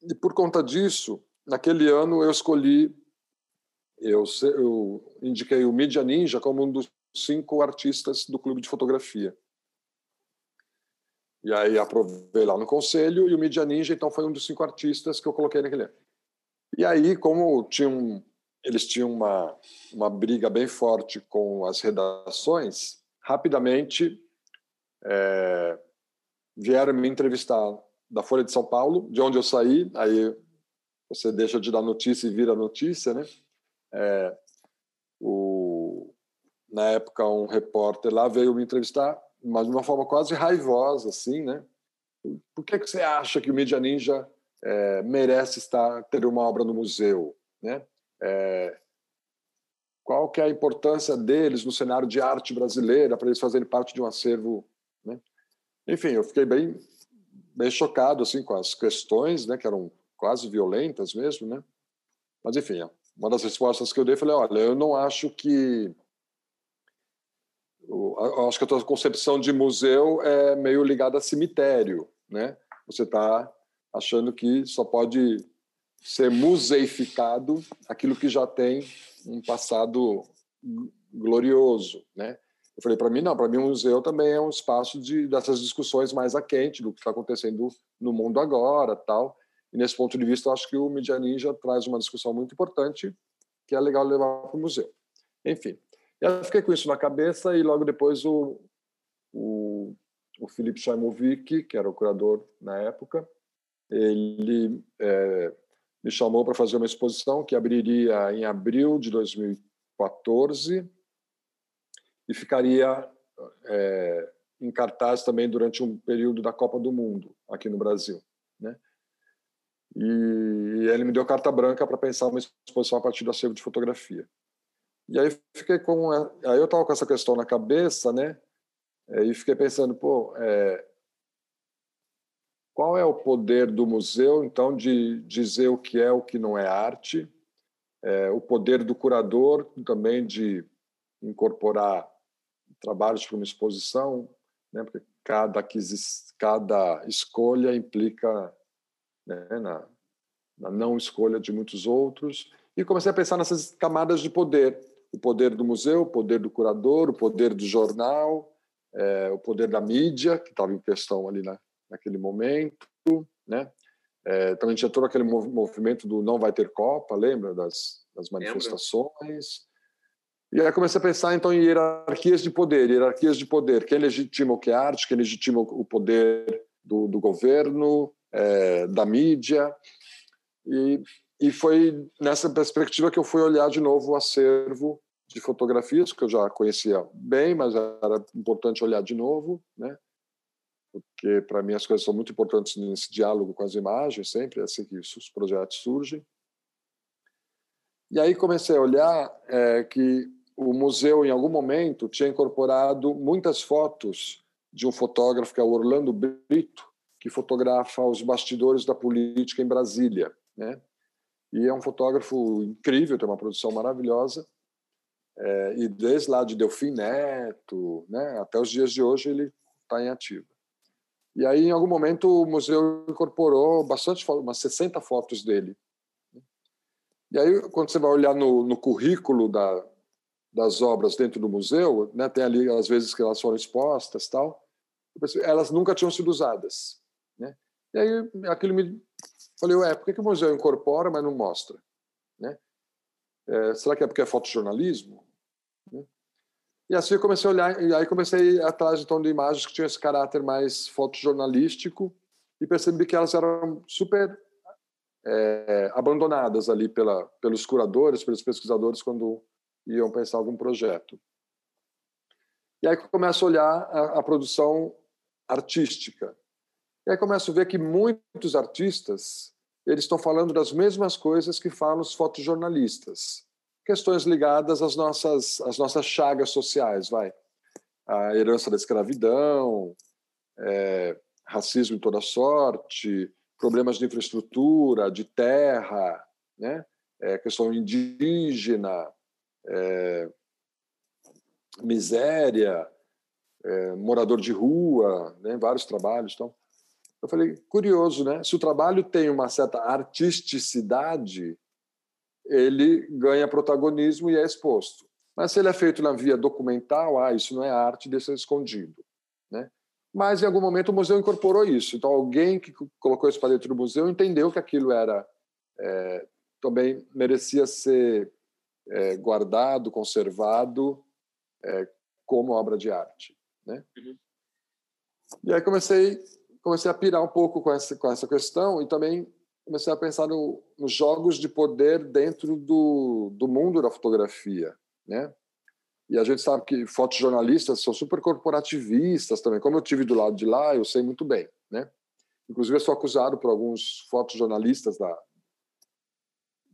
E por conta disso, naquele ano eu escolhi eu, eu indiquei o Media Ninja como um dos cinco artistas do clube de fotografia. E aí aprovei lá no conselho e o Media Ninja então foi um dos cinco artistas que eu coloquei naquele ano. E aí, como tinham, eles tinham uma, uma briga bem forte com as redações, rapidamente é, vieram me entrevistar da Folha de São Paulo, de onde eu saí, aí você deixa de dar notícia e vira notícia, né? É, o, na época, um repórter lá veio me entrevistar mas de uma forma quase raivosa, assim, né? Por que, que você acha que o Media Ninja é, merece estar ter uma obra no museu, né? É, qual que é a importância deles no cenário de arte brasileira para eles fazerem parte de um acervo, né? Enfim, eu fiquei bem bem chocado assim com as questões, né, que eram quase violentas mesmo, né? Mas enfim, uma das respostas que eu dei falei, olha, eu não acho que eu acho que a tua concepção de museu é meio ligada a cemitério, né? Você está achando que só pode ser museificado aquilo que já tem um passado glorioso, né? Eu falei para mim não, para mim o museu também é um espaço de dessas discussões mais a quente do que está acontecendo no mundo agora, tal. E nesse ponto de vista, eu acho que o Media Ninja traz uma discussão muito importante que é legal levar para o museu. Enfim, eu fiquei com isso na cabeça e logo depois o, o, o Felipe Chaimovic, que era o curador na época, ele é, me chamou para fazer uma exposição que abriria em abril de 2014 e ficaria é, em cartaz também durante um período da Copa do Mundo aqui no Brasil, né? E ele me deu carta branca para pensar uma exposição a partir do acervo de fotografia. E aí fiquei com aí eu estava com essa questão na cabeça, né? E fiquei pensando, pô, é, qual é o poder do museu, então, de dizer o que é o que não é arte? É, o poder do curador também de incorporar trabalhos para uma exposição, né? Porque cada cada escolha implica né, na, na não escolha de muitos outros. E comecei a pensar nessas camadas de poder o poder do museu, o poder do curador, o poder do jornal, é, o poder da mídia, que estava em questão ali na, naquele momento, né? É, também tinha todo aquele movimento do não vai ter Copa, lembra das, das manifestações? E aí comecei a pensar então em hierarquias de poder, hierarquias de poder, quem legitima o que é arte, quem legitima o poder do, do governo, é, da mídia, e, e foi nessa perspectiva que eu fui olhar de novo o acervo de fotografias que eu já conhecia bem, mas era importante olhar de novo, né? Porque para mim as coisas são muito importantes nesse diálogo com as imagens, sempre é assim que os projetos surgem. E aí comecei a olhar é, que o museu, em algum momento, tinha incorporado muitas fotos de um fotógrafo que é o Orlando Brito, que fotografa os bastidores da política em Brasília, né? E é um fotógrafo incrível, tem uma produção maravilhosa. É, e desde lá de Delfim Neto, né, até os dias de hoje ele está em ativa. E aí, em algum momento, o museu incorporou bastante, umas 60 fotos dele. E aí, quando você vai olhar no, no currículo da, das obras dentro do museu, né, tem ali às vezes que elas foram expostas, tal, elas nunca tinham sido usadas. Né? E aí, aquilo me falei, ué, por que, que o museu incorpora, mas não mostra? Né? É, será que é porque é fotojornalismo? Né? E assim eu comecei a olhar, e aí comecei atrás então de imagens que tinham esse caráter mais fotojornalístico e percebi que elas eram super é, abandonadas ali pela, pelos curadores, pelos pesquisadores quando iam pensar algum projeto. E aí começo a olhar a, a produção artística. E aí começo a ver que muitos artistas eles estão falando das mesmas coisas que falam os fotojornalistas questões ligadas às nossas, às nossas chagas sociais, vai. A herança da escravidão, é, racismo de toda sorte, problemas de infraestrutura, de terra, né? É, questão indígena, é, miséria, é, morador de rua, né? vários trabalhos. Então, eu falei, curioso, né? Se o trabalho tem uma certa artisticidade, ele ganha protagonismo e é exposto. Mas se ele é feito na via documental, ah, isso não é arte, deixa escondido. Né? Mas em algum momento o museu incorporou isso. Então alguém que colocou isso para dentro do museu entendeu que aquilo era é, também merecia ser é, guardado, conservado é, como obra de arte. Né? Uhum. E aí comecei comecei a pirar um pouco com essa com essa questão e também comecei a pensar no, nos jogos de poder dentro do, do mundo da fotografia, né? E a gente sabe que fotojornalistas são super corporativistas também. Como eu tive do lado de lá, eu sei muito bem, né? Inclusive, eu sou acusado por alguns fotojornalistas da,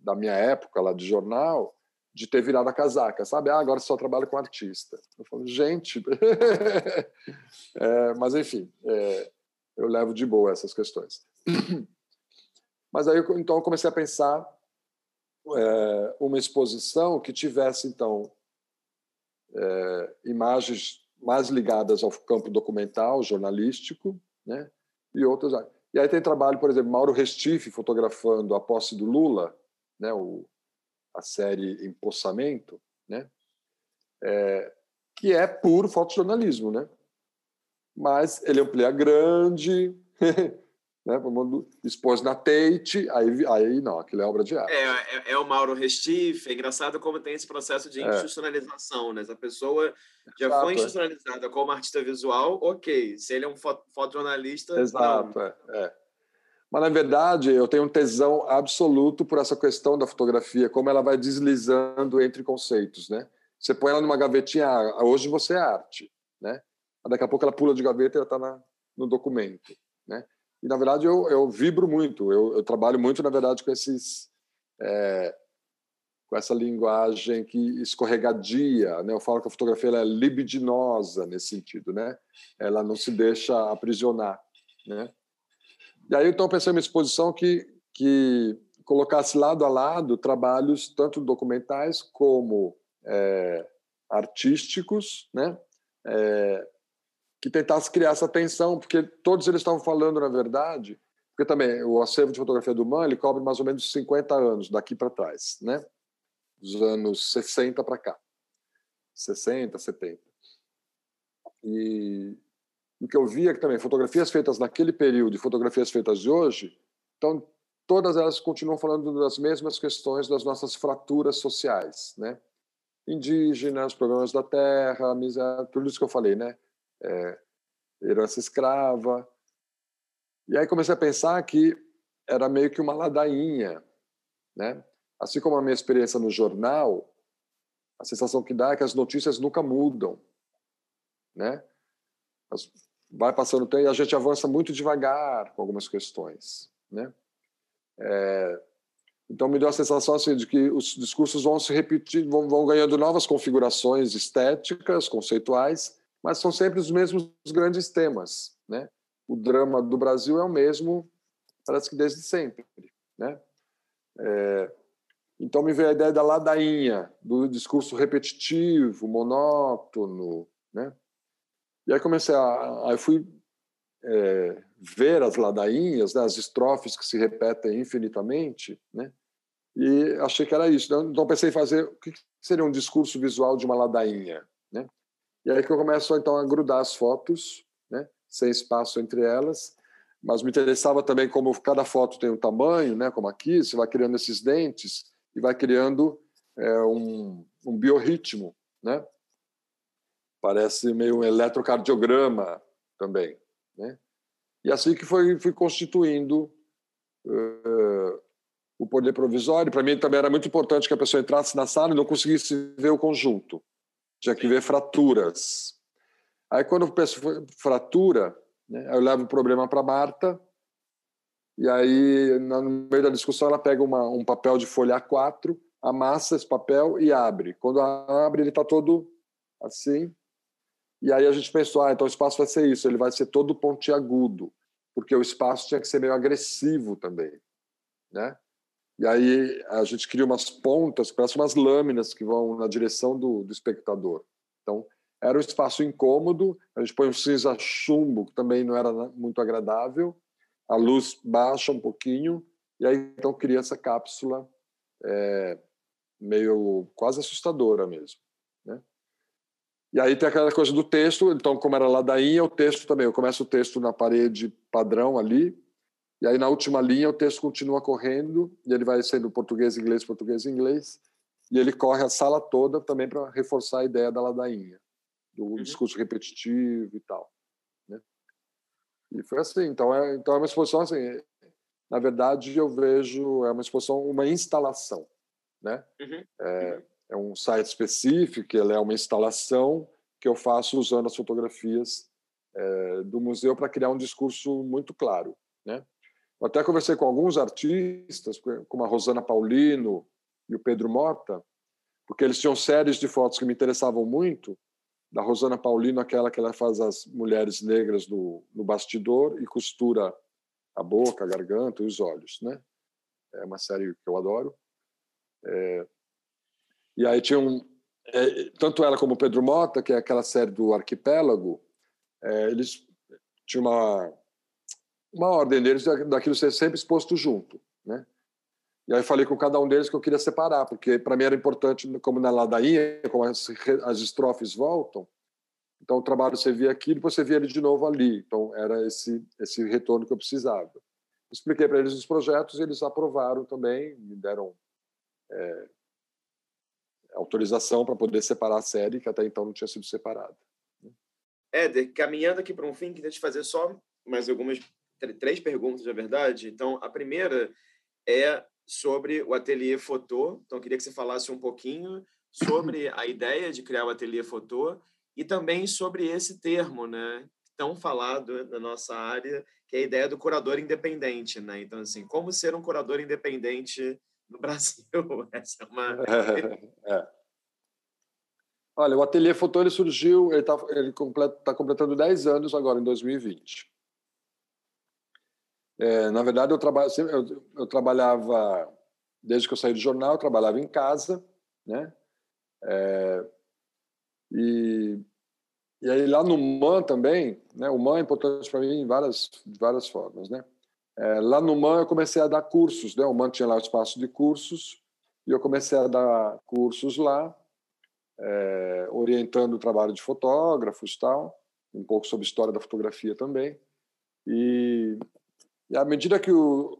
da minha época lá de jornal de ter virado a casaca, sabe? Ah, agora só trabalho com artista. Eu falo, gente... <laughs> é, mas, enfim, é, eu levo de boa essas questões. <clears throat> Mas aí então eu comecei a pensar é, uma exposição que tivesse então é, imagens mais ligadas ao campo documental, jornalístico, né? E outras. E aí tem trabalho, por exemplo, Mauro Restife fotografando a posse do Lula, né? O, a série Empossamento, né? É, que é puro fotojornalismo, né? Mas ele amplia grande, <laughs> né? Expôs na Tate, aí, aí não, aquilo é obra de arte. É, é, é o Mauro Restife, é engraçado como tem esse processo de é. institucionalização, né? A pessoa já Exato, foi é. institucionalizada como artista visual, ok. Se ele é um fotojornalista, Exato, é, é. Mas, na verdade, eu tenho um tesão absoluto por essa questão da fotografia, como ela vai deslizando entre conceitos, né? Você põe ela numa gavetinha, ah, hoje você é arte, né? Daqui a pouco ela pula de gaveta e ela está no documento, né? E, na verdade, eu, eu vibro muito. Eu, eu trabalho muito, na verdade, com esses... É, com essa linguagem que escorregadia, né? Eu falo que a fotografia ela é libidinosa nesse sentido, né? Ela não se deixa aprisionar, né? E aí então pensei uma exposição que que colocasse lado a lado trabalhos tanto documentais como é, artísticos, né? É, que tentasse criar essa tensão, porque todos eles estavam falando, na verdade, porque também o acervo de fotografia do Man ele cobre mais ou menos 50 anos daqui para trás, né? Dos anos 60 para cá. 60, 70. E o que eu via que também fotografias feitas naquele período e fotografias feitas de hoje, então todas elas continuam falando das mesmas questões das nossas fraturas sociais, né? Indígenas, problemas da terra, miséria, tudo isso que eu falei, né? é, herança escrava. E aí comecei a pensar que era meio que uma ladainha, né? Assim como a minha experiência no jornal, a sensação que dá é que as notícias nunca mudam, né? Vai passando o tempo e a gente avança muito devagar com algumas questões, né? É, Então me deu a sensação assim, de que os discursos vão se repetir, vão, vão ganhando novas configurações estéticas, conceituais, mas são sempre os mesmos grandes temas, né? O drama do Brasil é o mesmo, parece que desde sempre, né? É, então me veio a ideia da ladainha, do discurso repetitivo, monótono, né? E aí comecei a, aí fui é, ver as ladainhas, né, as estrofes que se repetem infinitamente, né? E achei que era isso. Né? Então pensei em fazer o que seria um discurso visual de uma ladainha, né? E aí que eu começo então a grudar as fotos, né? Sem espaço entre elas, mas me interessava também como cada foto tem um tamanho, né? Como aqui, você vai criando esses dentes e vai criando é, um, um biorritmo, né? Parece meio um eletrocardiograma também, né? E assim que foi fui constituindo uh, o poder provisório. Para mim também era muito importante que a pessoa entrasse na sala e não conseguisse ver o conjunto. Tinha que ver fraturas. Aí quando eu penso fratura, né, eu levo o problema para Marta e aí no meio da discussão ela pega uma, um papel de folha A4, amassa esse papel e abre. Quando abre ele está todo assim. E aí a gente pensou, ah, então o espaço vai ser isso, ele vai ser todo pontiagudo, porque o espaço tinha que ser meio agressivo também, né? E aí a gente cria umas pontas, parece umas lâminas que vão na direção do, do espectador. Então, era um espaço incômodo, a gente põe um cinza chumbo, que também não era muito agradável, a luz baixa um pouquinho, e aí então cria essa cápsula é, meio quase assustadora mesmo. E aí tem aquela coisa do texto, então como era ladainha, o texto também, eu começo o texto na parede padrão ali, e aí, na última linha, o texto continua correndo, e ele vai sendo português, inglês, português, inglês, e ele corre a sala toda também para reforçar a ideia da ladainha, do uhum. discurso repetitivo e tal. Né? E foi assim. Então é, então é uma exposição assim. Na verdade, eu vejo é uma exposição, uma instalação, né? Uhum. É, uhum. É um site específico, ele é uma instalação que eu faço usando as fotografias é, do museu para criar um discurso muito claro, né? Eu até conversei com alguns artistas, como a Rosana Paulino e o Pedro Mota, porque eles tinham séries de fotos que me interessavam muito. Da Rosana Paulino, aquela que ela faz as mulheres negras no, no bastidor e costura a boca, a garganta e os olhos, né? É uma série que eu adoro. É... E aí tinha um, é, tanto ela como o Pedro Mota, que é aquela série do Arquipélago, é, eles tinham uma uma ordem deles daquilo ser sempre exposto junto, né? E aí falei com cada um deles que eu queria separar, porque para mim era importante, como na ladainha, como as, as estrofes voltam, então o trabalho você via aqui, depois você via ele de novo ali. Então era esse esse retorno que eu precisava. Expliquei para eles os projetos, eles aprovaram também, me deram é, autorização para poder separar a série, que até então não tinha sido separada. Éder, caminhando aqui para um fim, queria te fazer só mais algumas três perguntas, na verdade. Então, a primeira é sobre o Ateliê Fotô. Então, queria que você falasse um pouquinho sobre <clears throat> a ideia de criar o Ateliê Fotô e também sobre esse termo, né, tão falado na nossa área, que é a ideia do curador independente, né? Então, assim, como ser um curador independente no Brasil? <laughs> Essa é uma... <laughs> é. Olha, o Ateliê Fotô ele surgiu, ele está ele completa, tá completando 10 anos agora, em 2020. É, na verdade, eu, traba, eu, eu, trabalhava, desde que eu saí do jornal, eu trabalhava em casa, né? É, e, e aí lá no MAN também, né? O MAN é importante para mim em várias, várias formas, né? É, lá no MAN eu comecei a dar cursos, né? O MAN tinha lá o espaço de cursos e eu comecei a dar cursos lá, é, orientando o trabalho de fotógrafos tal, um pouco sobre história da fotografia também. E e à medida que o,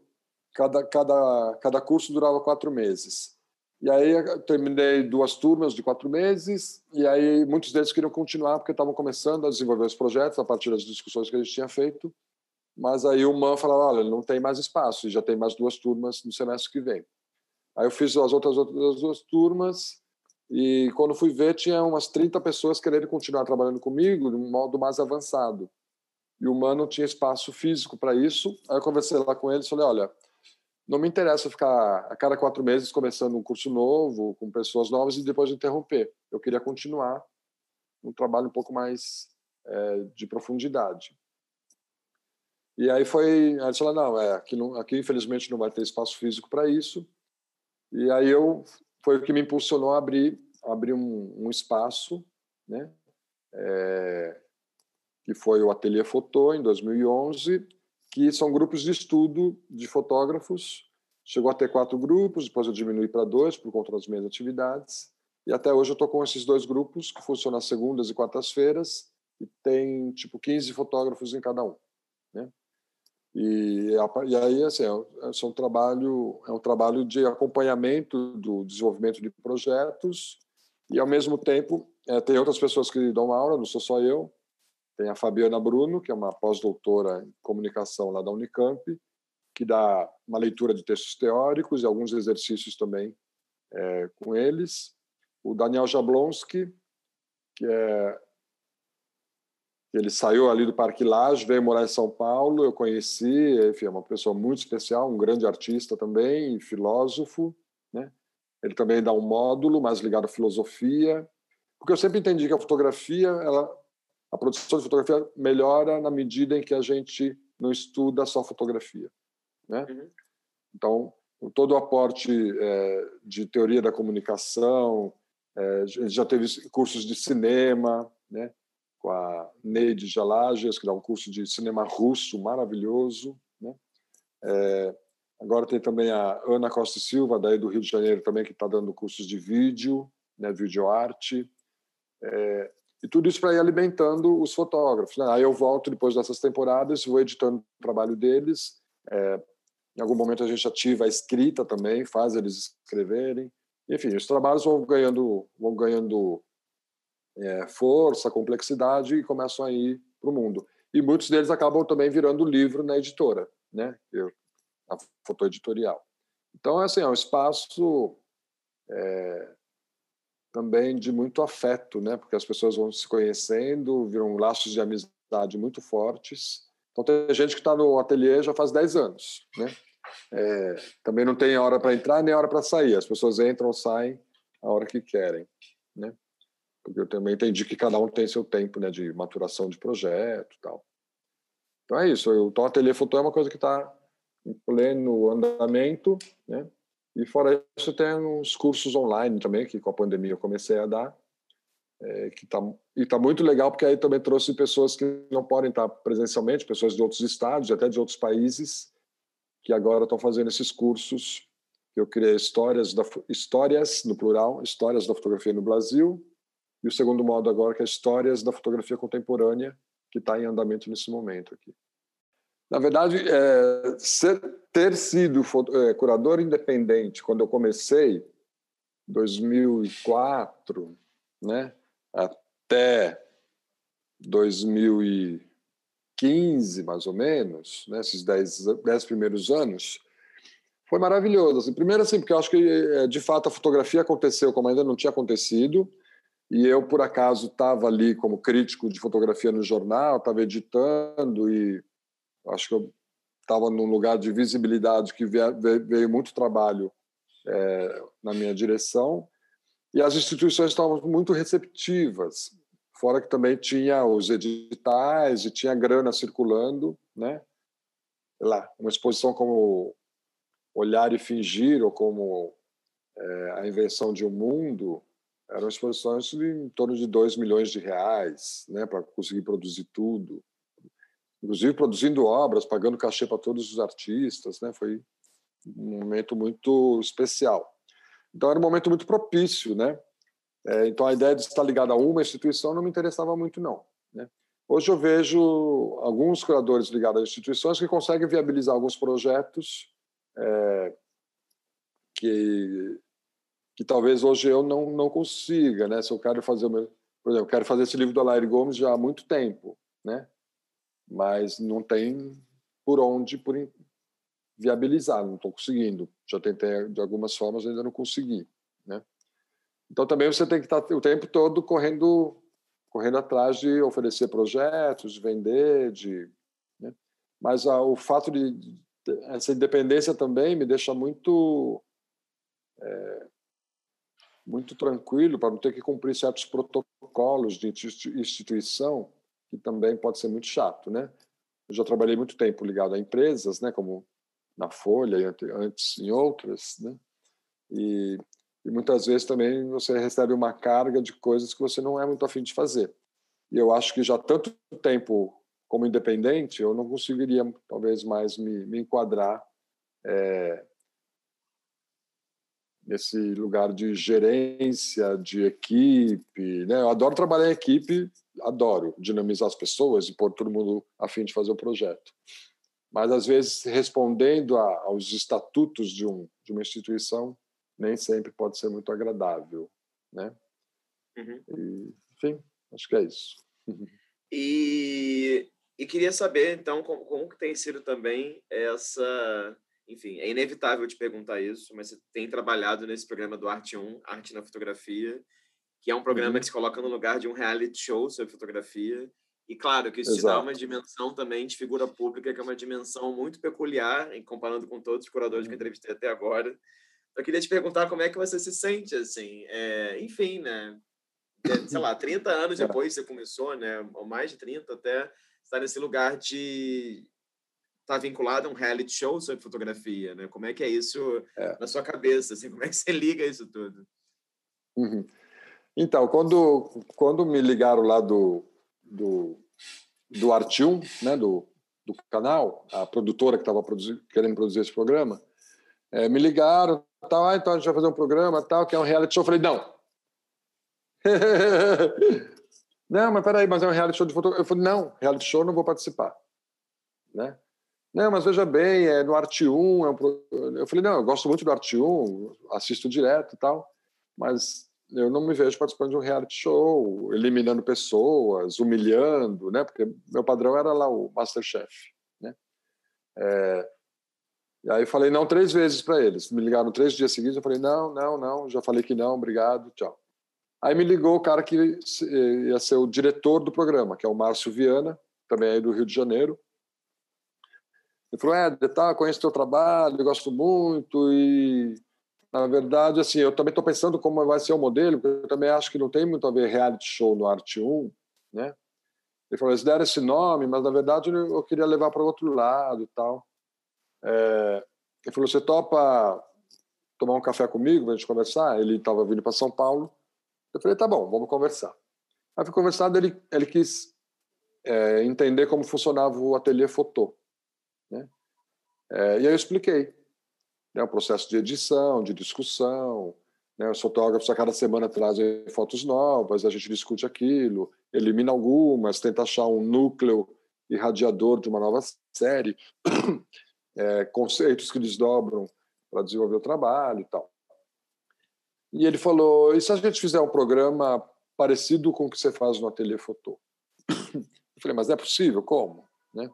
cada, cada, cada curso durava quatro meses. E aí terminei duas turmas de quatro meses, e aí muitos deles queriam continuar porque estavam começando a desenvolver os projetos a partir das discussões que a gente tinha feito. Mas aí o MAN falava: olha, não tem mais espaço, já tem mais duas turmas no semestre que vem. Aí eu fiz as outras, outras duas turmas, e quando fui ver, tinha umas 30 pessoas querendo continuar trabalhando comigo de um modo mais avançado e o humano tinha espaço físico para isso. Aí eu conversei lá com ele e falei: olha, não me interessa ficar a cada quatro meses começando um curso novo, com pessoas novas e depois interromper. Eu queria continuar um trabalho um pouco mais é, de profundidade. E aí foi, aí falou, não, é, aqui, não, aqui infelizmente não vai ter espaço físico para isso. E aí eu foi o que me impulsionou a abrir, abrir um, um espaço, né? É, que foi o Ateliê Fotô em 2011 que são grupos de estudo de fotógrafos. Chegou a ter quatro grupos, depois eu diminui para dois por conta das minhas atividades. E até hoje eu estou com esses dois grupos, que funcionam às segundas e quartas-feiras, e tem tipo 15 fotógrafos em cada um. Né? E, e aí, assim, é, é um trabalho, é um trabalho de acompanhamento do desenvolvimento de projetos, e ao mesmo tempo é, tem outras pessoas que dão aula, não sou só eu, tem a Fabiana Bruno, que é uma pós-doutora em comunicação lá da Unicamp, que dá uma leitura de textos teóricos e alguns exercícios também é, com eles. O Daniel Jablonski, que é ele saiu ali do Parque Lage, veio morar em São Paulo, eu conheci, enfim, é uma pessoa muito especial, um grande artista também, filósofo, né? Ele também dá um módulo mais ligado à filosofia, porque eu sempre entendi que a fotografia ela a produção de fotografia melhora na medida em que a gente não estuda só fotografia, né? Uhum. Então, todo o aporte é, de teoria da comunicação, é, já teve cursos de cinema, né? Com a Neide Jalages, que dá um curso de cinema russo maravilhoso, né? É, agora tem também a Ana Costa Silva, daí do Rio de Janeiro também, que está dando cursos de vídeo, né? Videoarte. É, e tudo isso para ir alimentando os fotógrafos. Né? Aí eu volto depois dessas temporadas, vou editando o trabalho deles. É, em algum momento a gente ativa a escrita também, faz eles escreverem. Enfim, os trabalhos vão ganhando, vão ganhando é, força, complexidade e começam a ir para o mundo. E muitos deles acabam também virando livro na editora, né? Eu, a fotoeditorial. Então, assim, é um espaço é, também de muito afeto, né? Porque as pessoas vão se conhecendo, viram laços de amizade muito fortes. Então tem gente que está no ateliê já faz 10 anos, né? É, também não tem hora para entrar nem hora para sair. As pessoas entram, saem a hora que querem, né? Porque eu também entendi que cada um tem seu tempo, né, de maturação de projeto, tal. Então é isso. O ateliê fotô é uma coisa que está em pleno andamento, né? E fora isso, tem uns cursos online também, que com a pandemia eu comecei a dar, é, que tá, e está muito legal, porque aí também trouxe pessoas que não podem estar presencialmente, pessoas de outros estados, até de outros países, que agora estão fazendo esses cursos, que eu criei histórias, da, histórias, no plural, histórias da fotografia no Brasil, e o segundo modo agora, que é histórias da fotografia contemporânea, que está em andamento nesse momento aqui. Na verdade, é, ser, ter sido é, curador independente quando eu comecei, 2004, né, até 2015, mais ou menos, né, esses dez, dez primeiros anos, foi maravilhoso. Assim, primeiro, assim, porque eu acho que, é, de fato, a fotografia aconteceu como ainda não tinha acontecido, e eu, por acaso, estava ali como crítico de fotografia no jornal, estava editando e Acho que eu estava num lugar de visibilidade que veio muito trabalho é, na minha direção e as instituições estavam muito receptivas. Fora que também tinha os editais e tinha grana circulando, né? Lá, uma exposição como Olhar e Fingir ou como é, A Invenção de um Mundo eram exposições de em torno de 2 milhões de reais, né, para conseguir produzir tudo inclusive produzindo obras, pagando cachê para todos os artistas, né? Foi um momento muito especial. Então era um momento muito propício, né? É, então a ideia de estar ligado a uma instituição não me interessava muito não. Né? Hoje eu vejo alguns curadores ligados a instituições que conseguem viabilizar alguns projetos é, que que talvez hoje eu não não consiga, né? Se eu quero fazer, por exemplo, eu quero fazer esse livro do Alair Gomes já há muito tempo, né? mas não tem por onde por viabilizar, não estou conseguindo. Já tentei de algumas formas, ainda não consegui, né? Então também você tem que estar o tempo todo correndo correndo atrás de oferecer projetos, de vender, de né? mas ah, o fato de essa independência também me deixa muito é, muito tranquilo para não ter que cumprir certos protocolos de instituição que também pode ser muito chato, né? Eu já trabalhei muito tempo ligado a empresas, né, como na Folha e antes em outras, né? E, e muitas vezes também você recebe uma carga de coisas que você não é muito afim de fazer. E eu acho que já tanto tempo como independente, eu não conseguiria talvez mais me, me enquadrar é, nesse lugar de gerência, de equipe. Né? Eu adoro trabalhar em equipe, adoro dinamizar as pessoas e pôr todo mundo a fim de fazer o projeto. Mas, às vezes, respondendo a, aos estatutos de, um, de uma instituição, nem sempre pode ser muito agradável. Né? Uhum. E, enfim, acho que é isso. E, e queria saber, então, como, como que tem sido também essa enfim, é inevitável te perguntar isso, mas você tem trabalhado nesse programa do Arte 1, Arte na Fotografia, que é um programa uhum. que se coloca no lugar de um reality show sobre fotografia. E claro que isso Exato. te dá uma dimensão também de figura pública, que é uma dimensão muito peculiar, em comparando com todos os curadores uhum. que eu entrevistei até agora. Eu queria te perguntar como é que você se sente, assim, é, enfim, né? É, sei lá, 30 anos <laughs> depois você começou, né? Ou mais de 30 até, estar nesse lugar de, está vinculado a um reality show sobre fotografia, né? Como é que é isso é. na sua cabeça? Assim, <laughs> como é que você liga isso tudo? Uhum. Então, quando, quando me ligaram lá do, do, do Artium, né, do, do canal, a produtora que estava querendo produzir esse programa, é, me ligaram, tal, ah, então a gente vai fazer um programa, tal, que é um reality show. Eu falei, não. <laughs> não, mas peraí, mas é um reality show de fotografia. Eu falei, não, reality show não vou participar. Né? Não, mas veja bem, é no Arte 1. É um... Eu falei, não, eu gosto muito do Arte 1, assisto direto e tal, mas eu não me vejo participando de um reality show, eliminando pessoas, humilhando, né? Porque meu padrão era lá o Masterchef, né? É... E aí eu falei não três vezes para eles. Me ligaram três dias seguidos, eu falei não, não, não, já falei que não, obrigado, tchau. Aí me ligou o cara que ia ser o diretor do programa, que é o Márcio Viana, também aí do Rio de Janeiro. Ele falou, é, tá, conheço teu trabalho, gosto muito e na verdade, assim, eu também estou pensando como vai ser o modelo, porque eu também acho que não tem muito a ver reality show no Arte 1, né? Ele falou, eles deram esse nome, mas na verdade eu queria levar para o outro lado e tal. É, ele falou, você topa tomar um café comigo para a gente conversar? Ele estava vindo para São Paulo. Eu falei, tá bom, vamos conversar. Aí fui conversar, ele, ele quis é, entender como funcionava o ateliê fotô. É, e aí eu expliquei né, o processo de edição, de discussão. Né, os fotógrafos a cada semana trazem fotos novas, a gente discute aquilo, elimina algumas, tenta achar um núcleo irradiador de uma nova série, <coughs> é, conceitos que desdobram para desenvolver o trabalho e tal. E ele falou: e se a gente fizer um programa parecido com o que você faz no Ateliê Fotô? <coughs> Eu falei: mas é possível? Como? Né?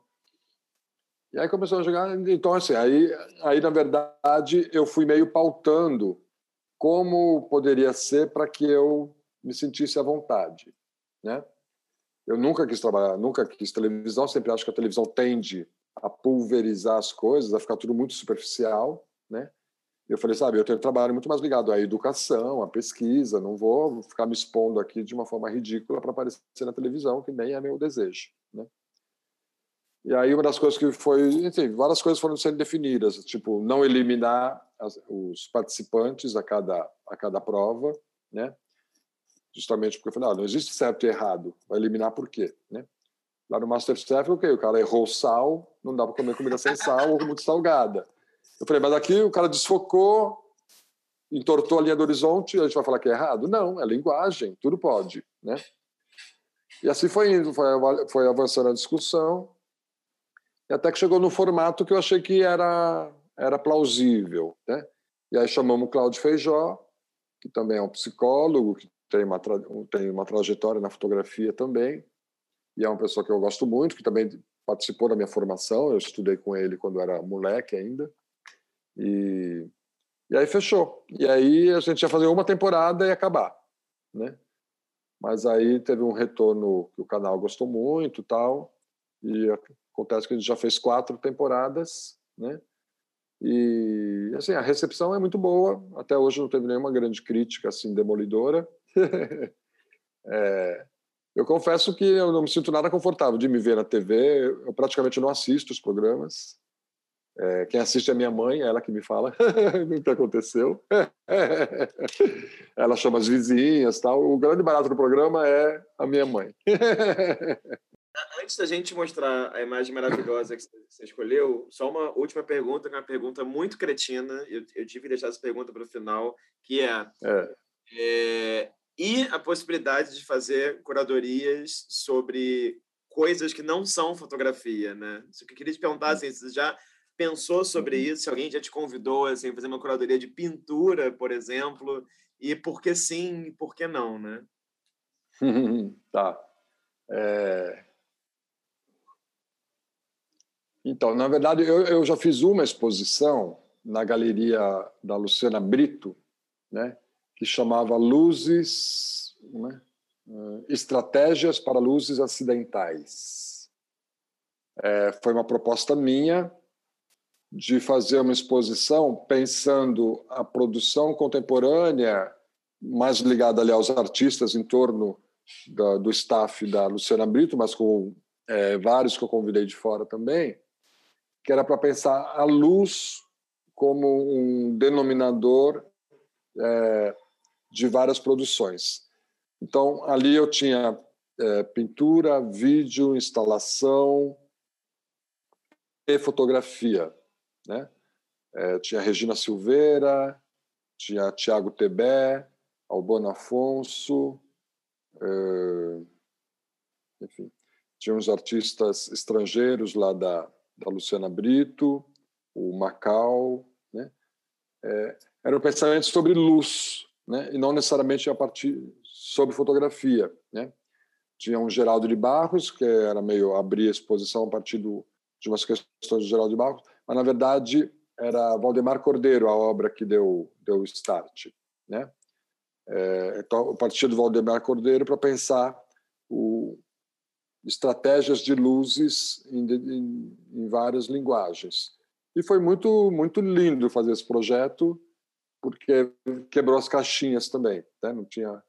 E aí começou a jogar. Então, assim, aí, aí na verdade, eu fui meio pautando como poderia ser para que eu me sentisse à vontade, né? Eu nunca quis trabalhar, nunca quis televisão, sempre acho que a televisão tende a pulverizar as coisas, a ficar tudo muito superficial, né? Eu falei, sabe, eu tenho trabalho muito mais ligado à educação, à pesquisa, não vou ficar me expondo aqui de uma forma ridícula para aparecer na televisão, que nem é meu desejo, né? E aí uma das coisas que foi, enfim, várias coisas foram sendo definidas, tipo não eliminar as, os participantes a cada a cada prova, né? Justamente porque eu falei, ah, não existe certo e errado, vai eliminar por quê, né? Lá no MasterChef, ok, o cara errou sal, não dá para comer comida sem sal ou muito salgada. Eu falei, mas aqui o cara desfocou, entortou a linha do horizonte, a gente vai falar que é errado? Não, é linguagem, tudo pode, né? E assim foi indo, foi, foi avançando a discussão, e até que chegou no formato que eu achei que era, era plausível. Né? E aí chamamos o Cláudio Feijó, que também é um psicólogo, que tem uma, tem uma trajetória na fotografia também, e é uma pessoa que eu gosto muito, que também participou da minha formação, eu estudei com ele quando era moleque ainda, e, e aí fechou. E aí a gente ia fazer uma temporada e acabar, né? Mas aí teve um retorno que o canal gostou muito tal, e Acontece que a gente já fez quatro temporadas né? E assim, a recepção é muito boa. Até hoje não teve nenhuma grande crítica assim demolidora. <laughs> é, eu confesso que eu não me sinto nada confortável de me ver na TV. Eu praticamente não assisto os programas. É, quem assiste é minha mãe, ela que me fala <laughs> o que aconteceu. <laughs> ela chama as vizinhas, tal. O grande barato do programa é a minha mãe. Antes da gente mostrar a imagem maravilhosa que você escolheu, só uma última pergunta, que é uma pergunta muito cretina. Eu, eu tive que deixar essa pergunta para o final, que é, é. é e a possibilidade de fazer curadorias sobre coisas que não são fotografia, né? Isso que eu queria te perguntar, assim, você já pensou sobre uhum. isso? Se alguém já te convidou assim, a fazer uma curadoria de pintura, por exemplo, e por que sim e por que não, né? <laughs> tá. É... Então, na verdade, eu, eu já fiz uma exposição na galeria da Luciana Brito, né? que chamava Luzes, né? Estratégias para Luzes Acidentais. É, foi uma proposta minha de fazer uma exposição pensando a produção contemporânea, mais ligada ali aos artistas em torno da, do staff da Luciana Brito, mas com é, vários que eu convidei de fora também, que era para pensar a luz como um denominador é, de várias produções. Então, ali eu tinha é, pintura, vídeo, instalação e fotografia. Né? É, tinha Regina Silveira, tinha Tiago Tebé, Albano Afonso, é, enfim, tinha uns artistas estrangeiros lá da, da Luciana Brito, o Macau, né? É, era um pensamento sobre luz, né? e não necessariamente a partir sobre fotografia. Né? Tinha um Geraldo de Barros, que era meio abrir a exposição a partir do, de umas questões do Geraldo de Barros, mas na verdade era Valdemar Cordeiro a obra que deu deu start, né? É, então, a partir do Valdemar Cordeiro para pensar o, estratégias de luzes em, em, em várias linguagens. E foi muito muito lindo fazer esse projeto porque quebrou as caixinhas também, né? não tinha.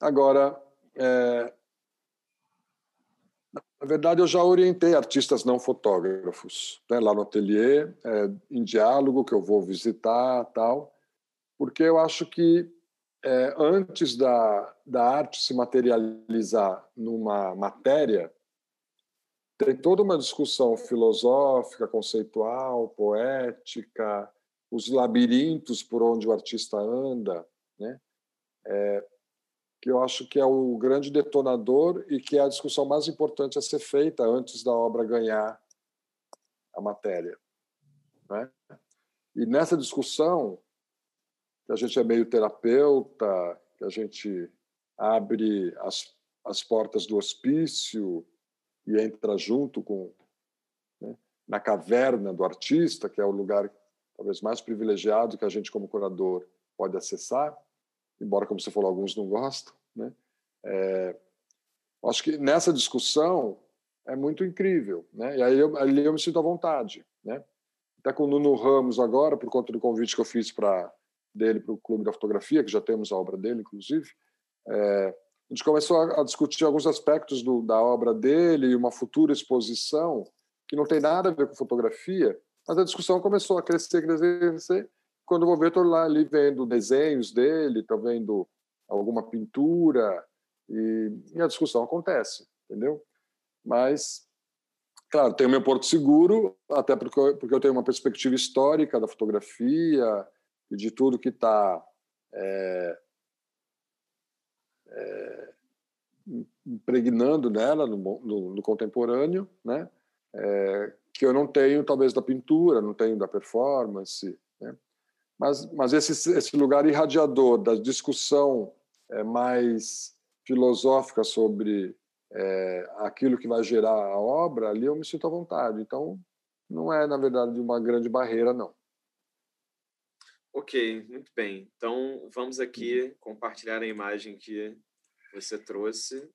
Agora, é... na verdade, eu já orientei artistas não fotógrafos né? lá no ateliê, é, em diálogo que eu vou visitar, tal, porque eu acho que é, antes da, da arte se materializar numa matéria, tem toda uma discussão filosófica, conceitual, poética, os labirintos por onde o artista anda, né? É, que eu acho que é o grande detonador e que é a discussão mais importante a ser feita antes da obra ganhar a matéria. Né? E nessa discussão, que a gente é meio terapeuta, que a gente abre as, as portas do hospício e entra junto com né, na caverna do artista, que é o lugar talvez mais privilegiado que a gente como curador pode acessar, embora como você falou alguns não gostam, né? É, acho que nessa discussão é muito incrível, né? E aí eu, ali eu me sinto à vontade, né? Até com o Nuno Ramos agora, por conta do convite que eu fiz para dele para o Clube da Fotografia, que já temos a obra dele, inclusive, é, a gente começou a, a discutir alguns aspectos do, da obra dele e uma futura exposição que não tem nada a ver com fotografia, mas a discussão começou a crescer, crescer, crescer. Quando eu vou ver, estou lá ali vendo desenhos dele, estou vendo alguma pintura, e, e, a discussão acontece, entendeu? Mas, claro, tem o meu porto seguro, até porque eu, porque eu tenho uma perspectiva histórica da fotografia e de tudo que está é, é, impregnando nela no, no, no contemporâneo, né? É, que eu não tenho, talvez, da pintura, não tenho da performance. Né? Mas, mas esse, esse lugar irradiador da discussão é, mais filosófica sobre é, aquilo que vai gerar a obra, ali eu me sinto à vontade. Então, não é, na verdade, uma grande barreira, não. Ok, muito bem. Então, vamos aqui uhum. compartilhar a imagem que você trouxe.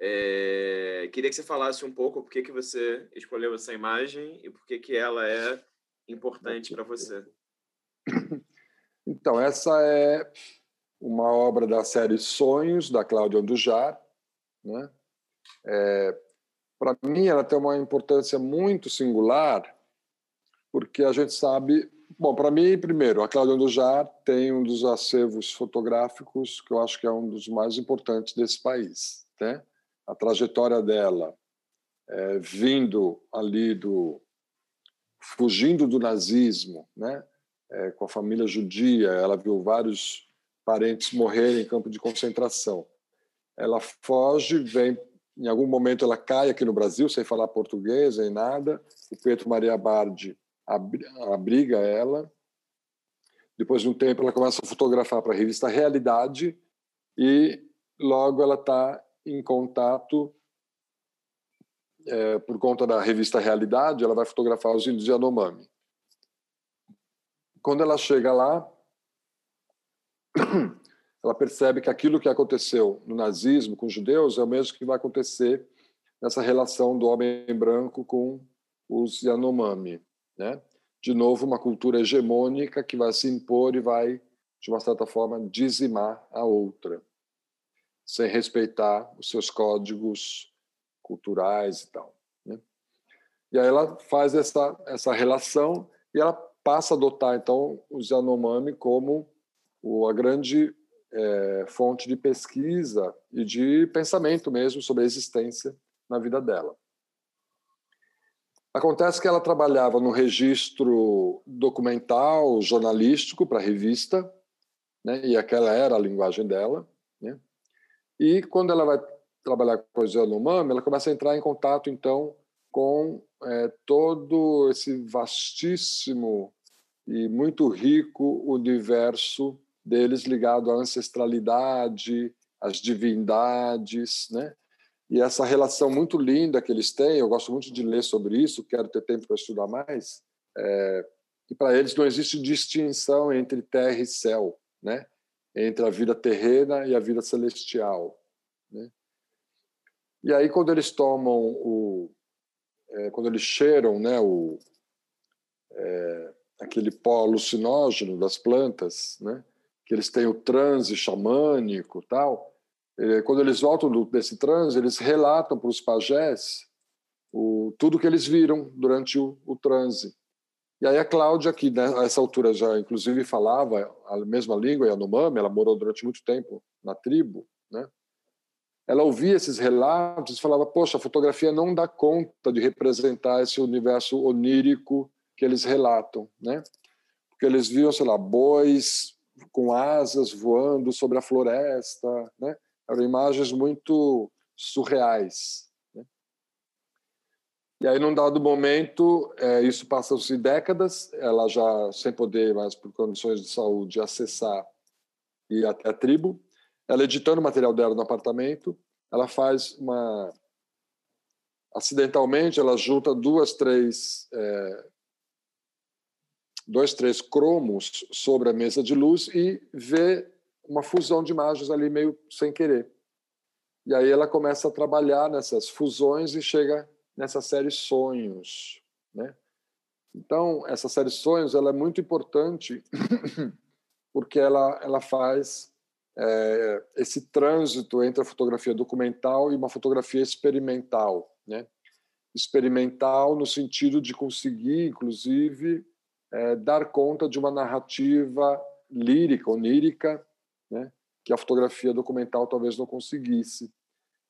É, queria que você falasse um pouco por que, que você escolheu essa imagem e por que, que ela é importante para você. <coughs> Então, essa é uma obra da série Sonhos, da Cláudia Andujar. Né? É, para mim, ela tem uma importância muito singular, porque a gente sabe. Bom, para mim, primeiro, a Cláudia Andujar tem um dos acervos fotográficos que eu acho que é um dos mais importantes desse país. Né? A trajetória dela, é, vindo ali do. fugindo do nazismo, né? É, com a família judia, ela viu vários parentes morrerem em campo de concentração. Ela foge, vem em algum momento ela cai aqui no Brasil, sem falar português nem nada. O Pedro Maria Bardi abriga ela. Depois de um tempo, ela começa a fotografar para a revista Realidade e logo ela está em contato é, por conta da revista Realidade, ela vai fotografar os índios Yanomami. Quando ela chega lá, <coughs> ela percebe que aquilo que aconteceu no nazismo com os judeus é o mesmo que vai acontecer nessa relação do homem branco com os Yanomami, né? De novo, uma cultura hegemônica que vai se impor e vai, de uma certa forma, dizimar a outra, sem respeitar os seus códigos culturais e tal. Né? E aí ela faz essa, essa relação e ela passa a adotar, então, os Yanomami como a grande é, fonte de pesquisa e de pensamento mesmo sobre a existência na vida dela. Acontece que ela trabalhava no registro documental, jornalístico para revista, né, e aquela era a linguagem dela. Né, e quando ela vai trabalhar com a Yanomami, ela começa a entrar em contato, então, com é, todo esse vastíssimo e muito rico universo deles ligado à ancestralidade, às divindades, né? E essa relação muito linda que eles têm, eu gosto muito de ler sobre isso, quero ter tempo para estudar mais. É, para eles não existe distinção entre terra e céu, né? Entre a vida terrena e a vida celestial, né? E aí quando eles tomam o, é, quando eles cheiram, né? O é, aquele pó alucinógeno das plantas, né? que eles têm o transe xamânico tal. Quando eles voltam desse transe, eles relatam para os pajés o, tudo que eles viram durante o, o transe. E aí a Cláudia, que nessa altura já inclusive falava a mesma língua, Yanomami, ela morou durante muito tempo na tribo, né? Ela ouvia esses relatos e falava: Poxa, a fotografia não dá conta de representar esse universo onírico que eles relatam, né? Porque eles viam, sei lá, bois com asas voando sobre a floresta, né? Eram imagens muito surreais. Né? E aí, num dado momento, é, isso passam-se décadas, ela já sem poder mais por condições de saúde acessar e até a tribo, ela editando o material dela no apartamento, ela faz uma acidentalmente ela junta duas três é, dois, três cromos sobre a mesa de luz e vê uma fusão de imagens ali meio sem querer. E aí ela começa a trabalhar nessas fusões e chega nessa série Sonhos, né? Então, essa série Sonhos ela é muito importante <coughs> porque ela, ela faz é, esse trânsito entre a fotografia documental e uma fotografia experimental, né? Experimental no sentido de conseguir, inclusive, é, dar conta de uma narrativa lírica, onírica, que a fotografia documental talvez não conseguisse.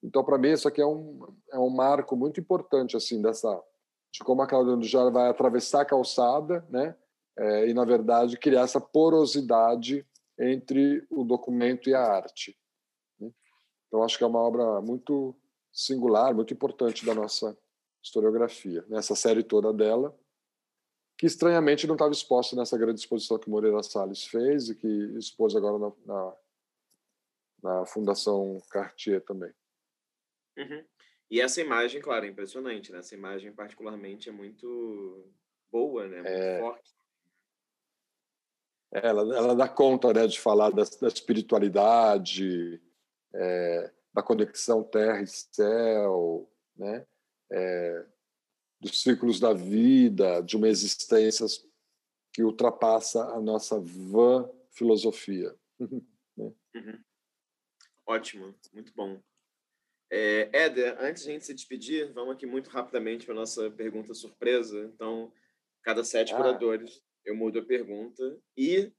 Então, para mim, isso aqui é um, é um marco muito importante assim dessa de como a Cláudia Andujar vai atravessar a calçada, né, é, e na verdade criar essa porosidade entre o documento e a arte. Né? Então, acho que é uma obra muito singular, muito importante da nossa historiografia. Nessa série toda dela, que estranhamente não estava exposta nessa grande exposição que Moreira Salles fez e que expôs agora na, na, na Fundação Cartier também. Uhum. E essa imagem, claro, é impressionante, né? Essa imagem particularmente é muito boa, né? Muito é... forte. Ela, ela dá conta né, de falar da, da espiritualidade, é, da conexão terra e céu, né? É, dos ciclos da vida, de uma existência que ultrapassa a nossa vã filosofia. <laughs> né? uhum. Ótimo, muito bom. É, Éder, antes de a gente se despedir, vamos aqui muito rapidamente para a nossa pergunta surpresa. Então, cada sete ah. curadores, eu mudo a pergunta. E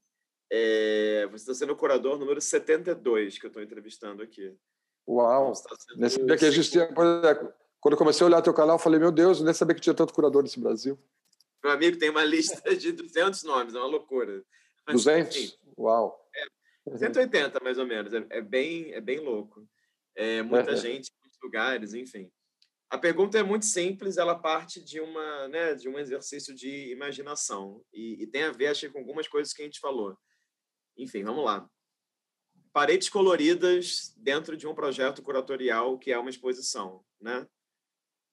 é, você está sendo o curador número 72 que eu estou entrevistando aqui. Uau! Então, Nesse dia que tinha, quando eu comecei a olhar teu canal, eu falei, meu Deus, eu nem sabia que tinha tanto curador nesse Brasil. Meu amigo tem uma <laughs> lista de 200 nomes, é uma loucura. Mas, 200? Enfim, Uau! É, 180, mais ou menos. É, é, bem, é bem louco. É, muita gente, muitos lugares, enfim. A pergunta é muito simples, ela parte de uma, né, de um exercício de imaginação e, e tem a ver, acho, com algumas coisas que a gente falou. Enfim, vamos lá. Paredes coloridas dentro de um projeto curatorial que é uma exposição, né?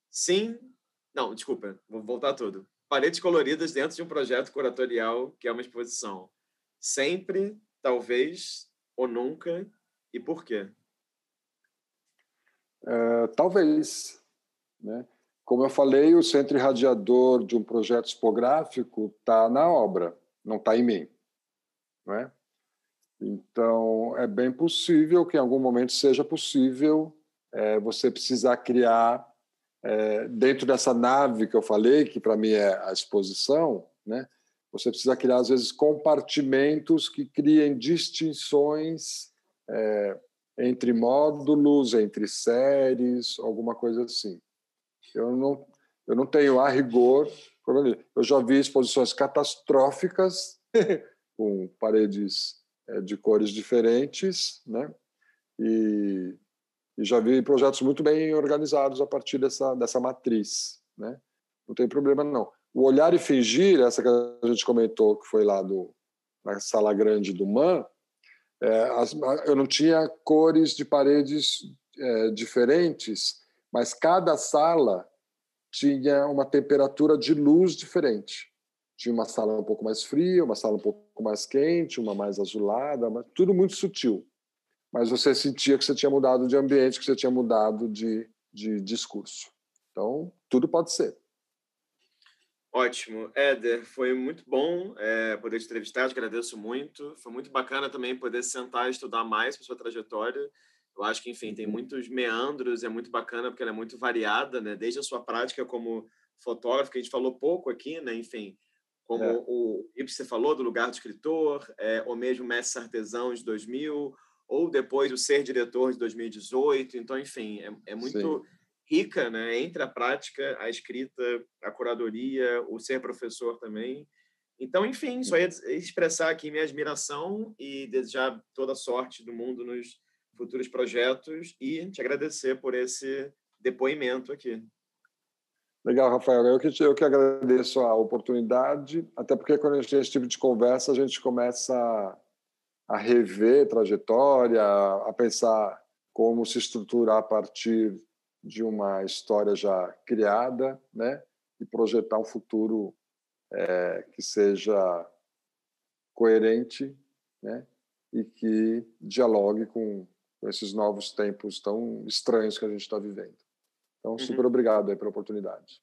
Sim, não, desculpa, vou voltar tudo. Paredes coloridas dentro de um projeto curatorial que é uma exposição. Sempre, talvez ou nunca e por quê? Uh, talvez. Né? Como eu falei, o centro irradiador de um projeto expográfico está na obra, não está em mim. Não é? Então, é bem possível que em algum momento seja possível é, você precisar criar, é, dentro dessa nave que eu falei, que para mim é a exposição, né? Você precisa criar, às vezes, compartimentos que criem distinções é, entre módulos, entre séries, alguma coisa assim. Eu não, eu não tenho a rigor. Eu já vi exposições catastróficas <laughs> com paredes é, de cores diferentes, né? E, e, já vi projetos muito bem organizados a partir dessa dessa matriz, né? Não tem problema não. O olhar e fingir, essa que a gente comentou que foi lá do na sala grande do Man, é, as, eu não tinha cores de paredes é, diferentes, mas cada sala tinha uma temperatura de luz diferente. Tinha uma sala um pouco mais fria, uma sala um pouco mais quente, uma mais azulada, mas tudo muito sutil. Mas você sentia que você tinha mudado de ambiente, que você tinha mudado de, de discurso. Então, tudo pode ser. Ótimo. Éder, foi muito bom é, poder te entrevistar, te agradeço muito. Foi muito bacana também poder sentar e estudar mais sobre sua trajetória. Eu acho que, enfim, tem uhum. muitos meandros, é muito bacana porque ela é muito variada, né? Desde a sua prática como fotógrafo, que a gente falou pouco aqui, né? Enfim, como é. o você falou do lugar do escritor, é, ou mesmo mestre artesão de 2000, ou depois o ser diretor de 2018. Então, enfim, é, é muito Sim. Rica, né? Entre a prática, a escrita, a curadoria, o ser professor também. Então, enfim, só ia expressar aqui minha admiração e desejar toda a sorte do mundo nos futuros projetos e te agradecer por esse depoimento aqui. Legal, Rafael. Eu que, eu que agradeço a oportunidade, até porque quando a gente tem esse tipo de conversa, a gente começa a rever trajetória, a pensar como se estruturar a partir de uma história já criada, né? E projetar um futuro é, que seja coerente, né? E que dialogue com com esses novos tempos tão estranhos que a gente está vivendo. Então, uhum. super obrigado aí pela oportunidade.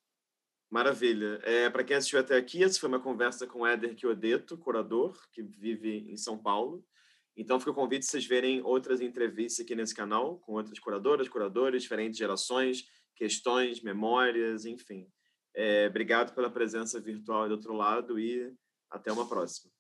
Maravilha. É, Para quem assistiu até aqui, essa foi uma conversa com Éder Chiodeto, curador, que vive em São Paulo. Então, fica o convite vocês verem outras entrevistas aqui nesse canal, com outras curadoras, curadores, diferentes gerações, questões, memórias, enfim. É, obrigado pela presença virtual do outro lado e até uma próxima.